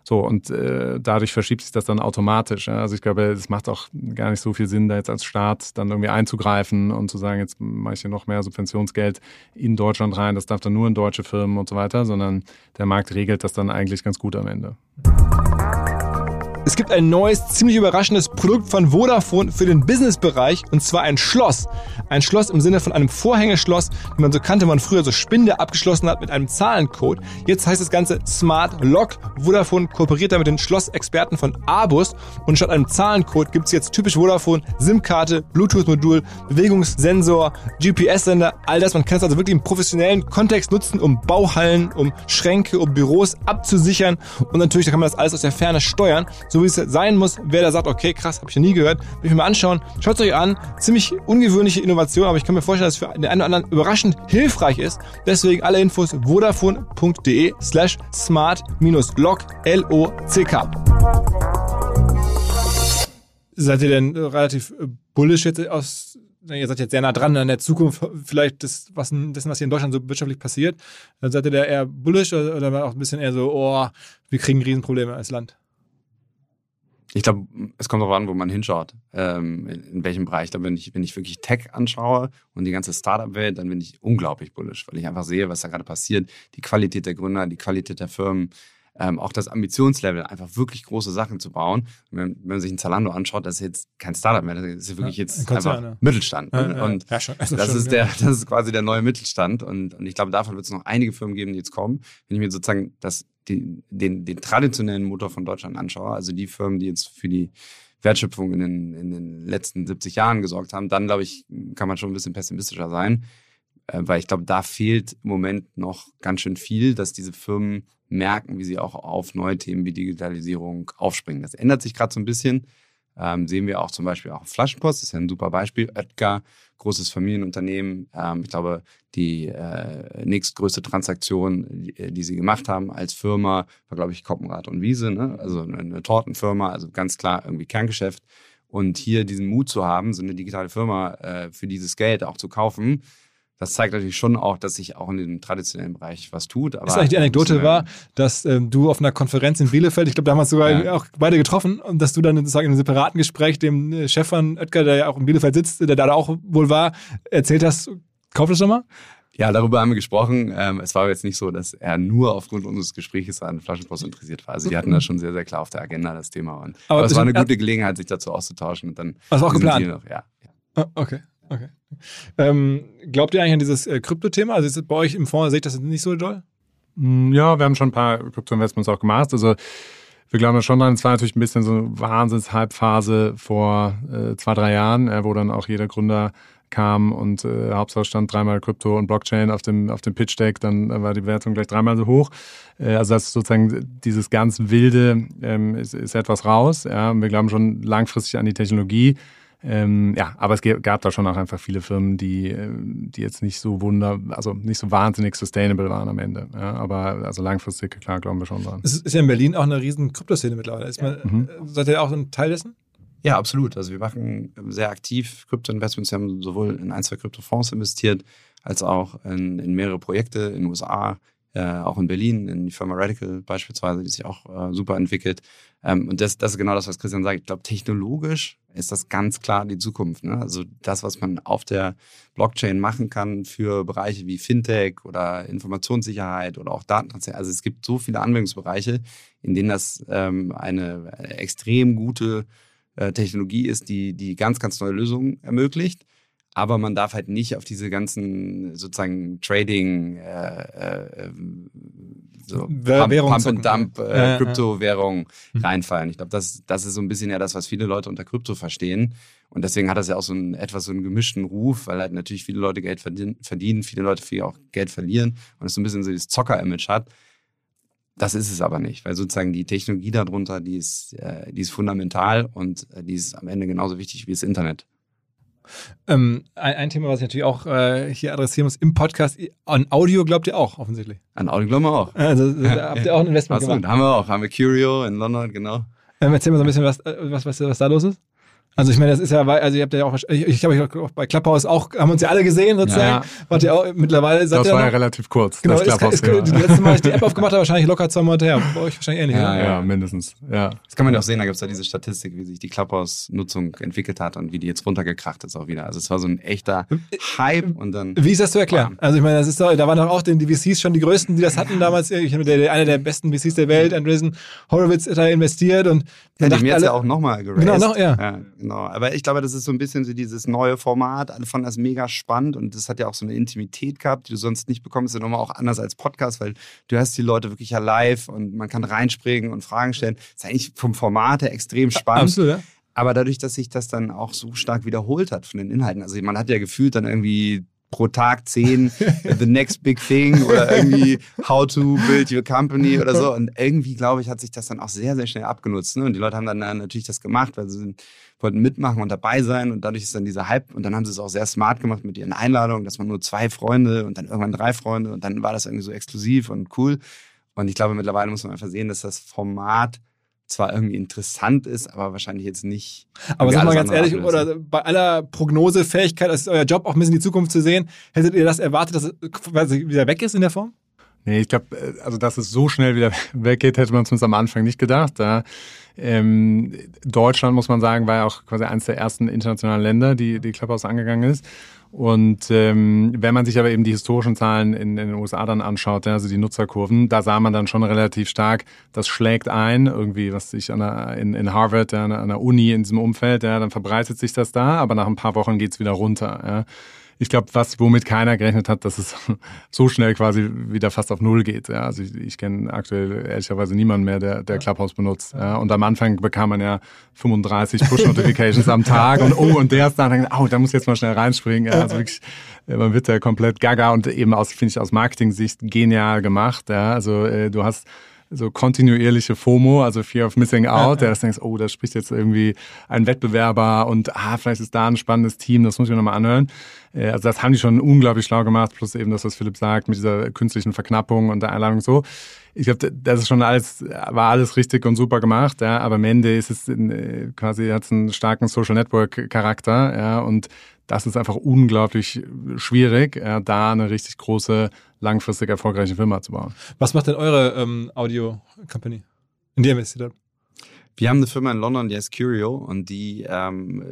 [SPEAKER 4] So, und äh, dadurch verschiebt sich das dann automatisch. Ja? Also ich glaube, es macht auch gar nicht so viel Sinn, da jetzt als Staat dann irgendwie einzugreifen und zu sagen, jetzt mache ich hier noch mehr Subventionsgeld in Deutschland rein, das darf dann nur in deutsche Firmen und so weiter, sondern der Markt regelt das dann eigentlich ganz gut am Ende.
[SPEAKER 1] Es gibt ein neues, ziemlich überraschendes Produkt von Vodafone für den Businessbereich und zwar ein Schloss. Ein Schloss im Sinne von einem Vorhängeschloss, wie man so kannte, man früher so Spinde abgeschlossen hat mit einem Zahlencode. Jetzt heißt das Ganze Smart Lock. Vodafone kooperiert da mit den Schlossexperten von Abus und statt einem Zahlencode gibt es jetzt typisch Vodafone SIM-Karte, Bluetooth-Modul, Bewegungssensor, GPS-Sender, all das. Man kann es also wirklich im professionellen Kontext nutzen, um Bauhallen, um Schränke, um Büros abzusichern und natürlich da kann man das alles aus der Ferne steuern so wie es sein muss. Wer da sagt, okay, krass, habe ich noch nie gehört, will ich mir mal anschauen. Schaut es euch an. Ziemlich ungewöhnliche Innovation, aber ich kann mir vorstellen, dass es für den einen oder anderen überraschend hilfreich ist. Deswegen alle Infos vodafone.de slash smart-lock L-O-C-K. Seid ihr denn relativ bullish jetzt aus ihr seid jetzt sehr nah dran an der Zukunft, vielleicht des, was, dessen, was hier in Deutschland so wirtschaftlich passiert. Dann seid ihr da eher bullish oder, oder auch ein bisschen eher so, oh, wir kriegen Riesenprobleme als Land?
[SPEAKER 2] Ich glaube, es kommt darauf an, wo man hinschaut, ähm, in, in, welchem Bereich. Da wenn ich, wenn ich wirklich Tech anschaue und die ganze Startup-Welt, dann bin ich unglaublich bullish, weil ich einfach sehe, was da gerade passiert. Die Qualität der Gründer, die Qualität der Firmen, ähm, auch das Ambitionslevel, einfach wirklich große Sachen zu bauen. Wenn, wenn, man sich ein Zalando anschaut, das ist jetzt kein Startup mehr, das ist wirklich ja, jetzt einfach ja. Mittelstand. Ne? Ja, und also das, schon, ist der, das ist quasi der neue Mittelstand. Und, und ich glaube, davon wird es noch einige Firmen geben, die jetzt kommen. Wenn ich mir sozusagen das die, den, den traditionellen Motor von Deutschland anschaue, also die Firmen, die jetzt für die Wertschöpfung in den, in den letzten 70 Jahren gesorgt haben, dann glaube ich, kann man schon ein bisschen pessimistischer sein, äh, weil ich glaube, da fehlt im Moment noch ganz schön viel, dass diese Firmen merken, wie sie auch auf neue Themen wie Digitalisierung aufspringen. Das ändert sich gerade so ein bisschen. Ähm, sehen wir auch zum Beispiel auch Flaschenpost, das ist ja ein super Beispiel. Oetker, großes Familienunternehmen. Ähm, ich glaube, die äh, nächstgrößte Transaktion, die, äh, die, sie gemacht haben als Firma, war, glaube ich, Koppenrad und Wiese, ne? also eine, eine Tortenfirma, also ganz klar irgendwie Kerngeschäft. Und hier diesen Mut zu haben, so eine digitale Firma äh, für dieses Geld auch zu kaufen, das zeigt natürlich schon auch, dass sich auch in dem traditionellen Bereich was tut. Aber
[SPEAKER 1] ist eigentlich die Anekdote war, dass ähm, du auf einer Konferenz in Bielefeld, ich glaube, da haben wir uns sogar ja. auch beide getroffen, und dass du dann sozusagen in einem separaten Gespräch dem äh, Chef von Oetker, der ja auch in Bielefeld sitzt, der da auch wohl war, erzählt hast, kauf das doch mal?
[SPEAKER 2] Ja, darüber haben wir gesprochen. Ähm, es war jetzt nicht so, dass er nur aufgrund unseres Gesprächs an Flaschenpost interessiert war. Also die hatten das schon sehr, sehr klar auf der Agenda, das Thema. Und, aber, aber es war eine gute Gelegenheit, sich dazu auszutauschen. Und dann
[SPEAKER 1] das war auch geplant?
[SPEAKER 2] Noch, ja, ja.
[SPEAKER 1] Ah, okay. Okay. Ähm, glaubt ihr eigentlich an dieses äh, Krypto-Thema? Also ist bei euch im Fonds sehe ich das nicht so doll?
[SPEAKER 4] Mm, ja, wir haben schon ein paar Krypto-Investments auch gemacht. Also wir glauben schon dran, es war natürlich ein bisschen so eine Wahnsinns-Halbphase vor äh, zwei, drei Jahren, äh, wo dann auch jeder Gründer kam und äh, Hauptsache stand dreimal Krypto und Blockchain auf dem, auf dem Pitch-Deck, dann war die Wertung gleich dreimal so hoch. Äh, also das ist sozusagen dieses ganz Wilde ähm, ist, ist etwas raus. Ja, und wir glauben schon langfristig an die Technologie. Ähm, ja, aber es gab da schon auch einfach viele Firmen, die, äh, die jetzt nicht so wunder, also nicht so wahnsinnig sustainable waren am Ende. Ja, aber also langfristig, klar, glauben wir schon dran.
[SPEAKER 1] Es ist ja in Berlin auch eine riesen Kryptoszene mittlerweile. Ist man, mhm. Seid ihr auch ein Teil dessen?
[SPEAKER 2] Ja, absolut. Also wir machen sehr aktiv Krypto-Investments. Wir haben sowohl in ein, zwei Kryptofonds investiert, als auch in, in mehrere Projekte in den USA, äh, auch in Berlin, in die Firma Radical beispielsweise, die sich auch äh, super entwickelt. Ähm, und das, das ist genau das, was Christian sagt. Ich glaube, technologisch ist das ganz klar die Zukunft. Ne? Also das, was man auf der Blockchain machen kann für Bereiche wie Fintech oder Informationssicherheit oder auch Datentransfer. Also es gibt so viele Anwendungsbereiche, in denen das ähm, eine extrem gute äh, Technologie ist, die, die ganz, ganz neue Lösungen ermöglicht. Aber man darf halt nicht auf diese ganzen sozusagen Trading, äh, äh, so Pump, Pump and Dump äh, Kryptowährung mhm. reinfallen. Ich glaube, das, das ist so ein bisschen ja das, was viele Leute unter Krypto verstehen. Und deswegen hat das ja auch so einen etwas so einen gemischten Ruf, weil halt natürlich viele Leute Geld verdienen, verdienen viele Leute viel auch Geld verlieren und es so ein bisschen so dieses Zocker-Image hat. Das ist es aber nicht, weil sozusagen die Technologie darunter, die ist, äh, die ist fundamental und äh, die ist am Ende genauso wichtig wie das Internet.
[SPEAKER 1] Ähm, ein, ein, Thema, was ich natürlich auch äh, hier adressieren muss im Podcast, an Audio glaubt ihr auch offensichtlich.
[SPEAKER 2] An Audio glauben wir auch.
[SPEAKER 1] Also da habt ihr auch ein Investment
[SPEAKER 2] gemacht. Haben wir auch, haben wir Curio in London, genau.
[SPEAKER 1] Ähm, erzähl mal so ein bisschen, was, äh, was, was, was da los ist. Also ich meine, das ist ja, also ihr habt ja auch, ich, ich habe auch bei Clubhouse auch, haben uns ja alle gesehen sozusagen. Ja, ja. Wart ihr auch mittlerweile
[SPEAKER 4] seid Das war ja relativ kurz.
[SPEAKER 1] Genau, das, ist, ist, das letzte Mal, ich die App aufgemacht habe, wahrscheinlich locker zwei Monate her. Bei euch wahrscheinlich ähnlich.
[SPEAKER 4] Ja, ja, ja, mindestens. Ja.
[SPEAKER 2] Das kann man ja auch sehen, da gibt es ja diese Statistik, wie sich die Clubhouse-Nutzung entwickelt hat und wie die jetzt runtergekracht ist auch wieder. Also es war so ein echter Hype und dann.
[SPEAKER 1] Wie ist das zu erklären? Also ich meine, das ist doch, da waren doch auch die VCs schon die größten, die das hatten damals. Ich habe der, einer der besten VCs der Welt, Andreessen Horowitz, hat da investiert und
[SPEAKER 2] ja, dem jetzt ja auch nochmal geraced.
[SPEAKER 1] Genau, noch, ja.
[SPEAKER 2] Genau. Aber ich glaube, das ist so ein bisschen so dieses neue Format. Alle fanden das mega spannend und das hat ja auch so eine Intimität gehabt, die du sonst nicht bekommst. Ja nochmal auch anders als Podcast, weil du hast die Leute wirklich ja live und man kann reinspringen und Fragen stellen. Das ist eigentlich vom Format her extrem spannend. Absolut, ja. Aber dadurch, dass sich das dann auch so stark wiederholt hat von den Inhalten, also man hat ja gefühlt dann irgendwie pro Tag zehn The Next Big Thing oder irgendwie How to Build Your Company oder so. Und irgendwie, glaube ich, hat sich das dann auch sehr, sehr schnell abgenutzt. Ne? Und die Leute haben dann natürlich das gemacht, weil sie wollten mitmachen und dabei sein. Und dadurch ist dann dieser Hype. Und dann haben sie es auch sehr smart gemacht mit ihren Einladungen, dass man nur zwei Freunde und dann irgendwann drei Freunde. Und dann war das irgendwie so exklusiv und cool. Und ich glaube, mittlerweile muss man einfach sehen, dass das Format zwar irgendwie interessant ist, aber wahrscheinlich jetzt nicht.
[SPEAKER 1] Aber sag mal ganz ehrlich, oder bei aller Prognosefähigkeit, das ist euer Job, auch ein bisschen die Zukunft zu sehen, hättet ihr das erwartet, dass es quasi wieder weg ist in der Form?
[SPEAKER 4] Nee, ich glaube, äh, also dass es so schnell wieder weggeht, hätte man zumindest am Anfang nicht gedacht. Da, ähm, Deutschland, muss man sagen, war ja auch quasi eines der ersten internationalen Länder, die die Clubhouse angegangen ist. Und ähm, wenn man sich aber eben die historischen Zahlen in, in den USA dann anschaut, ja, also die Nutzerkurven, da sah man dann schon relativ stark, das schlägt ein, irgendwie, was sich an der, in, in Harvard, ja, an der Uni in diesem Umfeld, ja, dann verbreitet sich das da, aber nach ein paar Wochen geht's wieder runter. Ja ich glaube, was womit keiner gerechnet hat, dass es so schnell quasi wieder fast auf Null geht. Ja, also ich, ich kenne aktuell ehrlicherweise niemanden mehr, der, der Clubhouse benutzt. Ja, und am Anfang bekam man ja 35 Push-Notifications am Tag und oh, und der ist da, dann, oh, da muss ich jetzt mal schnell reinspringen. Ja, also wirklich, man wird ja komplett gaga und eben aus, finde ich, aus Marketing-Sicht genial gemacht. Ja, also äh, du hast so kontinuierliche FOMO, also Fear of Missing Out, der das denkst, oh, da spricht jetzt irgendwie ein Wettbewerber und ah, vielleicht ist da ein spannendes Team, das muss ich mir nochmal anhören. Äh, also das haben die schon unglaublich schlau gemacht, plus eben das, was Philipp sagt, mit dieser künstlichen Verknappung und der Einladung so. Ich glaube, das ist schon alles, war alles richtig und super gemacht, ja, aber am Ende ist es in, äh, quasi, hat es einen starken Social Network Charakter, ja, und das ist einfach unglaublich schwierig, äh, da eine richtig große, langfristig erfolgreiche Firma zu bauen.
[SPEAKER 1] Was macht denn eure ähm, Audio-Company, in die ihr investiert habt?
[SPEAKER 2] Wir haben eine Firma in London, die heißt Curio und die ähm,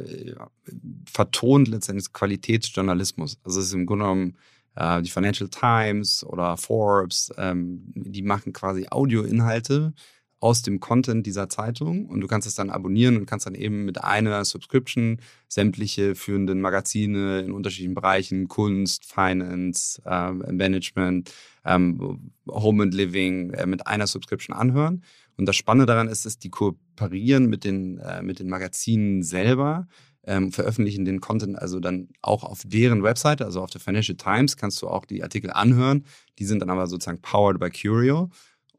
[SPEAKER 2] vertont letztendlich Qualitätsjournalismus. Also es ist im Grunde genommen äh, die Financial Times oder Forbes, ähm, die machen quasi Audioinhalte aus dem Content dieser Zeitung und du kannst es dann abonnieren und kannst dann eben mit einer Subscription sämtliche führenden Magazine in unterschiedlichen Bereichen, Kunst, Finance, äh, Management, ähm, Home and Living äh, mit einer Subscription anhören. Und das Spannende daran ist, dass die kooperieren mit den, äh, mit den Magazinen selber, ähm, veröffentlichen den Content also dann auch auf deren Webseite, also auf der Financial Times kannst du auch die Artikel anhören. Die sind dann aber sozusagen powered by Curio.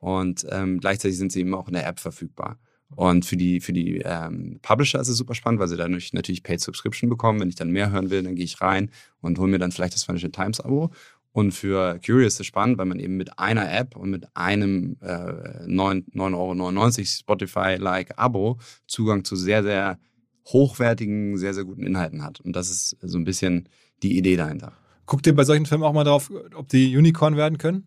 [SPEAKER 2] Und ähm, gleichzeitig sind sie eben auch in der App verfügbar. Und für die, für die ähm, Publisher ist es super spannend, weil sie dadurch natürlich Paid Subscription bekommen. Wenn ich dann mehr hören will, dann gehe ich rein und hole mir dann vielleicht das Financial Times Abo. Und für Curious ist es spannend, weil man eben mit einer App und mit einem äh, 9,99 Euro Spotify-like Abo Zugang zu sehr, sehr hochwertigen, sehr, sehr guten Inhalten hat. Und das ist so ein bisschen die Idee dahinter.
[SPEAKER 1] Guckt ihr bei solchen Filmen auch mal drauf, ob die Unicorn werden können?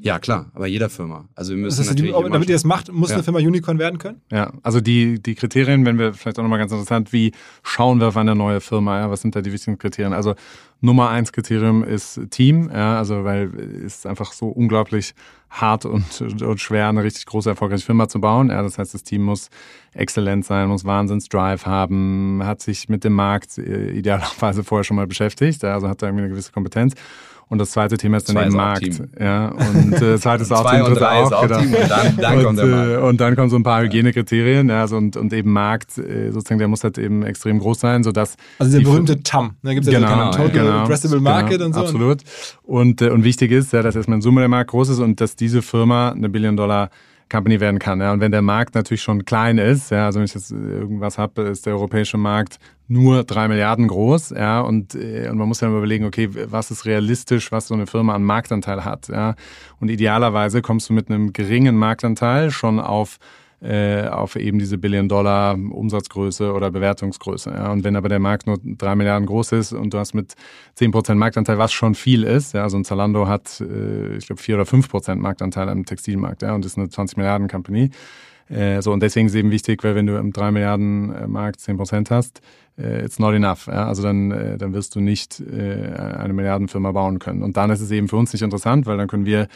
[SPEAKER 2] Ja, klar, aber jeder Firma. Also wir müssen
[SPEAKER 1] das heißt,
[SPEAKER 2] natürlich
[SPEAKER 1] die, damit ihr das macht, muss ja. eine Firma Unicorn werden können?
[SPEAKER 4] Ja, also die, die Kriterien, wenn wir vielleicht auch nochmal ganz interessant, wie schauen wir auf eine neue Firma, ja, was sind da die wichtigen Kriterien? Also Nummer eins Kriterium ist Team, ja, also weil es ist einfach so unglaublich hart und, und schwer, eine richtig große, erfolgreiche Firma zu bauen. Ja, das heißt, das Team muss exzellent sein, muss Wahnsinns-Drive haben, hat sich mit dem Markt äh, idealerweise vorher schon mal beschäftigt, ja, also hat da irgendwie eine gewisse Kompetenz. Und das zweite Thema ist dann eben Markt. Ja, und äh, zweites auch
[SPEAKER 2] Team, dritte auch,
[SPEAKER 4] auch
[SPEAKER 2] genau. Team und dann, dann
[SPEAKER 4] und,
[SPEAKER 2] kommt der Markt.
[SPEAKER 4] Äh, und dann kommen so ein paar Hygienekriterien, ja, also und, und eben Markt, äh, sozusagen, der muss halt eben extrem groß sein, sodass
[SPEAKER 1] Also der berühmte TAM, da gibt es
[SPEAKER 4] genau,
[SPEAKER 1] ja Total
[SPEAKER 4] genau,
[SPEAKER 1] Addressable Market
[SPEAKER 4] genau,
[SPEAKER 1] und so.
[SPEAKER 4] Absolut. Und, äh, und wichtig ist, ja, dass erstmal in Summe der Markt groß ist und dass diese Firma eine Billion Dollar Company werden kann. Ja. Und wenn der Markt natürlich schon klein ist, ja, also wenn ich jetzt irgendwas habe, ist der europäische Markt nur drei Milliarden groß, ja, und, äh, und man muss dann überlegen, okay, was ist realistisch, was so eine Firma an Marktanteil hat, ja. Und idealerweise kommst du mit einem geringen Marktanteil schon auf äh, auf eben diese Billion-Dollar Umsatzgröße oder Bewertungsgröße. Ja. Und wenn aber der Markt nur drei Milliarden groß ist und du hast mit zehn Prozent Marktanteil, was schon viel ist, ja, also ein Zalando hat, äh, ich glaube, vier oder fünf Prozent Marktanteil am Textilmarkt ja, und ist eine 20 Milliarden Company. Äh, so, und deswegen ist es eben wichtig, weil wenn du im 3 Milliarden äh, Markt 10 Prozent hast, äh, it's not enough. Ja? Also dann, äh, dann wirst du nicht eine Milliardenfirma bauen können. Und dann ist es eben für uns nicht interessant, weil dann können wir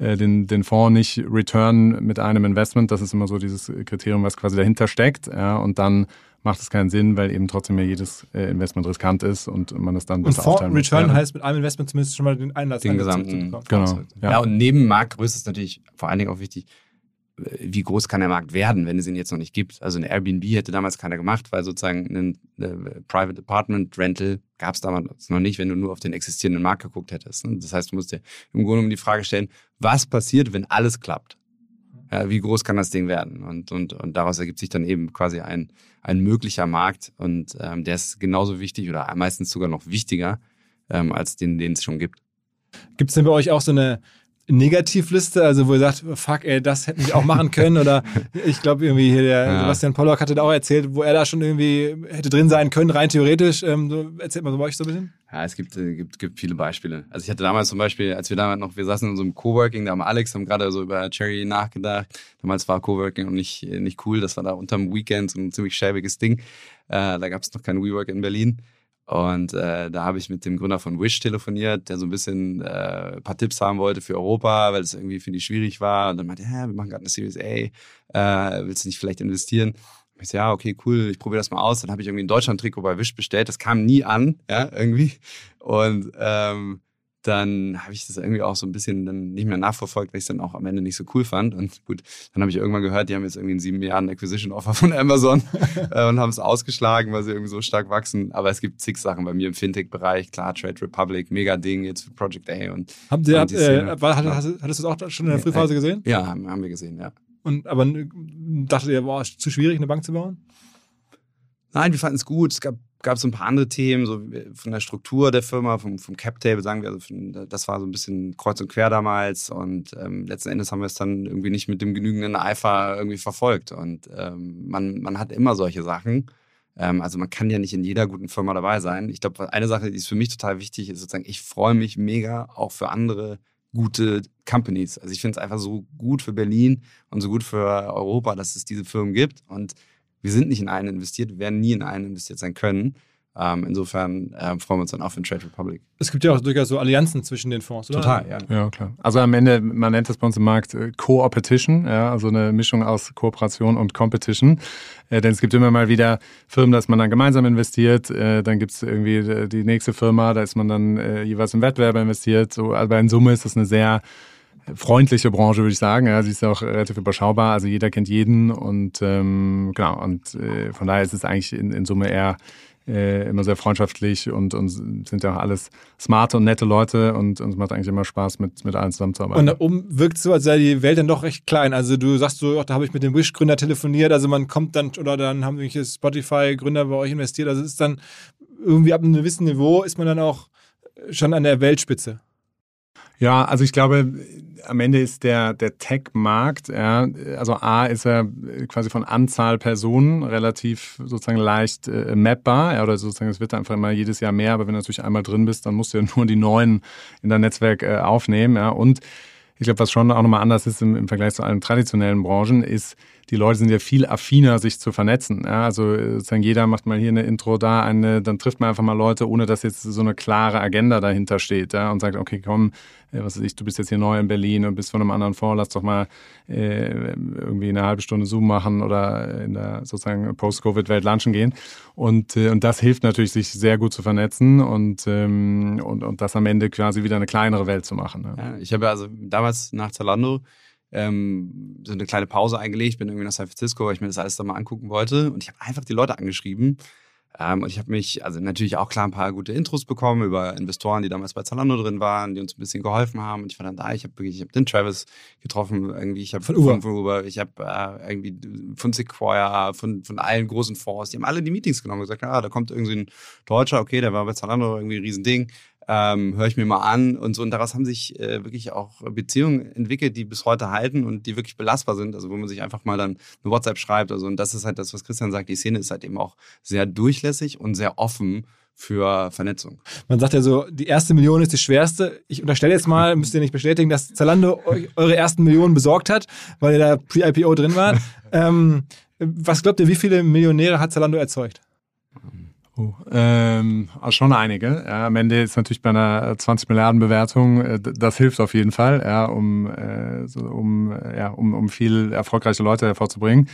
[SPEAKER 4] äh, den, den Fonds nicht return mit einem Investment. Das ist immer so dieses Kriterium, was quasi dahinter steckt. Ja? Und dann macht es keinen Sinn, weil eben trotzdem ja jedes äh, Investment riskant ist und man das dann
[SPEAKER 1] besser aufteilen muss. Return heißt mit einem Investment zumindest schon mal den Einlass
[SPEAKER 2] den gesamten
[SPEAKER 4] genau
[SPEAKER 2] ja. ja. und neben Marktgröße ist natürlich vor allen Dingen auch wichtig wie groß kann der Markt werden, wenn es ihn jetzt noch nicht gibt. Also ein Airbnb hätte damals keiner gemacht, weil sozusagen ein äh, Private Apartment Rental gab es damals noch nicht, wenn du nur auf den existierenden Markt geguckt hättest. Ne? Das heißt, du musst dir im Grunde um die Frage stellen, was passiert, wenn alles klappt? Ja, wie groß kann das Ding werden? Und, und, und daraus ergibt sich dann eben quasi ein, ein möglicher Markt und ähm, der ist genauso wichtig oder meistens sogar noch wichtiger ähm, als den, den es schon gibt.
[SPEAKER 1] Gibt es denn bei euch auch so eine Negativliste, also wo ihr sagt, fuck, ey, das hätten wir auch machen können oder ich glaube irgendwie hier der ja. Sebastian Pollock hatte da auch erzählt, wo er da schon irgendwie hätte drin sein können, rein theoretisch. Ähm, so, erzählt mal so bei euch so ein bisschen.
[SPEAKER 2] Ja, es gibt, äh, gibt, gibt viele Beispiele. Also ich hatte damals zum Beispiel, als wir damals noch, wir saßen in so einem Coworking, da haben Alex, haben gerade so über Cherry nachgedacht. Damals war Coworking noch nicht, nicht cool, das war da unterm Weekend so ein ziemlich schäbiges Ding. Äh, da gab es noch kein WeWork in Berlin. Und äh, da habe ich mit dem Gründer von Wish telefoniert, der so ein bisschen äh, ein paar Tipps haben wollte für Europa, weil es irgendwie für die schwierig war. Und dann meinte, ja, wir machen gerade eine Series A, äh, willst du nicht vielleicht investieren? Ich so, ja, okay, cool, ich probiere das mal aus. Dann habe ich irgendwie ein Deutschland-Trikot bei Wish bestellt. Das kam nie an, ja, irgendwie. Und ähm, dann habe ich das irgendwie auch so ein bisschen dann nicht mehr nachverfolgt, weil ich es dann auch am Ende nicht so cool fand. Und gut, dann habe ich irgendwann gehört, die haben jetzt irgendwie einen 7 Milliarden Acquisition Offer von Amazon äh, und haben es ausgeschlagen, weil sie irgendwie so stark wachsen. Aber es gibt zig Sachen bei mir im Fintech-Bereich, klar, Trade Republic, mega Ding jetzt für Project A und.
[SPEAKER 1] Habt ihr, habt, äh, war, hattest, hattest du das auch schon in der Frühphase gesehen?
[SPEAKER 2] Ja, haben, haben wir gesehen, ja.
[SPEAKER 1] Und aber dachtet ihr, boah, ist zu schwierig, eine Bank zu bauen?
[SPEAKER 2] Nein, wir fanden es gut. Es gab gab es ein paar andere Themen, so von der Struktur der Firma, vom, vom Cap-Table, sagen wir, also von, das war so ein bisschen kreuz und quer damals und ähm, letzten Endes haben wir es dann irgendwie nicht mit dem genügenden Eifer irgendwie verfolgt und ähm, man, man hat immer solche Sachen. Ähm, also man kann ja nicht in jeder guten Firma dabei sein. Ich glaube, eine Sache, die ist für mich total wichtig, ist sozusagen, ich freue mich mega auch für andere gute Companies. Also ich finde es einfach so gut für Berlin und so gut für Europa, dass es diese Firmen gibt. Und wir sind nicht in einen investiert, wir werden nie in einen investiert sein können. Ähm, insofern äh, freuen wir uns dann auch für den Trade Republic.
[SPEAKER 1] Es gibt ja auch durchaus so Allianzen zwischen den Fonds, oder?
[SPEAKER 2] Total, ja.
[SPEAKER 4] Ja, klar. Also am Ende, man nennt das bei uns im Markt äh, Co-Opetition, ja, also eine Mischung aus Kooperation und Competition. Äh, denn es gibt immer mal wieder Firmen, dass man dann gemeinsam investiert. Äh, dann gibt es irgendwie äh, die nächste Firma, da ist man dann äh, jeweils im Wettbewerb investiert. So, aber in Summe ist das eine sehr freundliche Branche, würde ich sagen. Ja, sie ist auch relativ überschaubar, also jeder kennt jeden und ähm, genau, und äh, von daher ist es eigentlich in, in Summe eher äh, immer sehr freundschaftlich und, und sind ja auch alles smarte und nette Leute und, und es macht eigentlich immer Spaß, mit, mit allen zusammenzuarbeiten.
[SPEAKER 1] Und da oben wirkt so, als sei die Welt dann doch recht klein. Also du sagst so, ach, da habe ich mit dem Wish-Gründer telefoniert, also man kommt dann, oder dann haben irgendwelche Spotify-Gründer bei euch investiert. Also es ist dann irgendwie ab einem gewissen Niveau ist man dann auch schon an der Weltspitze.
[SPEAKER 4] Ja, also ich glaube, am Ende ist der, der Tech-Markt, ja, also A ist er quasi von Anzahl Personen relativ sozusagen leicht äh, mappbar, ja, oder sozusagen es wird einfach immer jedes Jahr mehr, aber wenn du natürlich einmal drin bist, dann musst du ja nur die neuen in dein Netzwerk äh, aufnehmen, ja, und ich glaube, was schon auch nochmal anders ist im, im Vergleich zu allen traditionellen Branchen, ist, die Leute sind ja viel affiner, sich zu vernetzen. Ja, also sozusagen jeder macht mal hier eine Intro, da eine, dann trifft man einfach mal Leute, ohne dass jetzt so eine klare Agenda dahinter steht ja, und sagt, okay, komm, äh, was weiß ich, du bist jetzt hier neu in Berlin und bist von einem anderen Fonds, lass doch mal äh, irgendwie eine halbe Stunde Zoom machen oder in der sozusagen Post-Covid-Welt lunchen gehen. Und, äh, und das hilft natürlich, sich sehr gut zu vernetzen und, ähm, und, und das am Ende quasi wieder eine kleinere Welt zu machen. Ne?
[SPEAKER 2] Ja, ich habe also damals nach Zalando ähm, so eine kleine Pause eingelegt, bin irgendwie nach San Francisco, weil ich mir das alles da mal angucken wollte. Und ich habe einfach die Leute angeschrieben. Ähm, und ich habe mich, also natürlich auch klar ein paar gute Intros bekommen über Investoren, die damals bei Zalando drin waren, die uns ein bisschen geholfen haben. Und ich war dann da, ich habe wirklich, ich habe den Travis getroffen, irgendwie, ich habe
[SPEAKER 1] von Uber,
[SPEAKER 2] von Uber. Ich habe äh, irgendwie von Sequoia, von, von allen großen Fonds, die haben alle die Meetings genommen und gesagt, ah, da kommt irgendwie ein Deutscher, okay, der war bei Zalando irgendwie ein Riesending ähm, höre ich mir mal an und so. Und daraus haben sich äh, wirklich auch Beziehungen entwickelt, die bis heute halten und die wirklich belastbar sind. Also wo man sich einfach mal dann eine WhatsApp schreibt. Also und das ist halt das, was Christian sagt. Die Szene ist halt eben auch sehr durchlässig und sehr offen für Vernetzung.
[SPEAKER 1] Man sagt ja so, die erste Million ist die schwerste. Ich unterstelle jetzt mal, müsst ihr nicht bestätigen, dass Zalando euch eure ersten Millionen besorgt hat, weil ihr da pre-IPO drin wart. ähm, was glaubt ihr, wie viele Millionäre hat Zalando erzeugt?
[SPEAKER 4] Oh, ähm, also schon einige. Ja, am Ende ist natürlich bei einer 20 Milliarden Bewertung, äh, das hilft auf jeden Fall, ja, um, äh, so, um, ja, um, um viel erfolgreiche Leute hervorzubringen.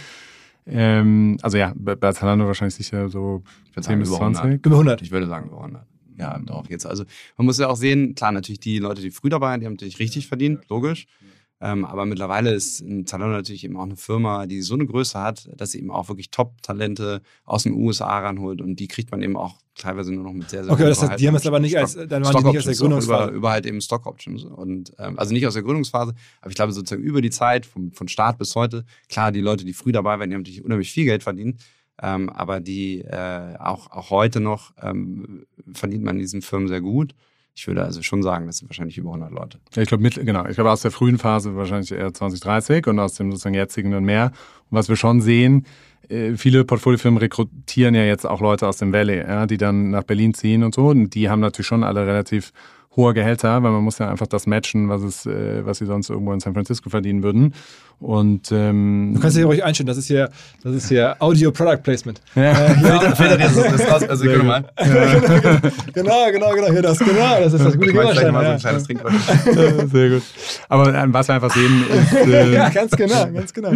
[SPEAKER 4] Ähm, also ja, bei, bei Zalando wahrscheinlich sicher so 10 bis 20.
[SPEAKER 2] 100. Über 100. Ich würde sagen über 100. Ja, darauf geht's. Also man muss ja auch sehen, klar, natürlich die Leute, die früh dabei waren, die haben natürlich richtig verdient, logisch. Ähm, aber mittlerweile ist Zalando natürlich eben auch eine Firma, die so eine Größe hat, dass sie eben auch wirklich Top-Talente aus den USA ranholt und die kriegt man eben auch teilweise nur noch mit sehr, sehr
[SPEAKER 1] Okay, das heißt, die haben es aber nicht als, dann waren die nicht aus der Gründungsphase.
[SPEAKER 2] Über, über halt eben Stock Options. Und ähm, also nicht aus der Gründungsphase, aber ich glaube sozusagen über die Zeit, vom, von Start bis heute, klar, die Leute, die früh dabei waren, die haben natürlich unheimlich viel Geld verdient, ähm, aber die äh, auch, auch heute noch ähm, verdient man in diesen Firmen sehr gut ich würde also schon sagen, das sind wahrscheinlich über 100 Leute.
[SPEAKER 4] Ja, ich glaube, genau. Ich glaube, aus der frühen Phase wahrscheinlich eher 20, 30 und aus dem sozusagen jetzigen dann mehr. Und was wir schon sehen, äh, viele Portfoliofirmen rekrutieren ja jetzt auch Leute aus dem Valley, ja, die dann nach Berlin ziehen und so. Und die haben natürlich schon alle relativ hohe Gehälter, weil man muss ja einfach das matchen, was es, äh, was sie sonst irgendwo in San Francisco verdienen würden. Und ähm,
[SPEAKER 1] du kannst dich ruhig einstellen, das ist hier, das ist hier Audio Product Placement.
[SPEAKER 2] Ja. Äh, ja. Filter, das, das raus, also genau, mal.
[SPEAKER 1] genau, genau, genau, hier das, genau, das ist das gute Gegenstand. Ja. So ein kleines
[SPEAKER 4] Sehr gut. Aber äh, was wir einfach sehen ist,
[SPEAKER 1] äh, ja, ganz genau, ganz genau.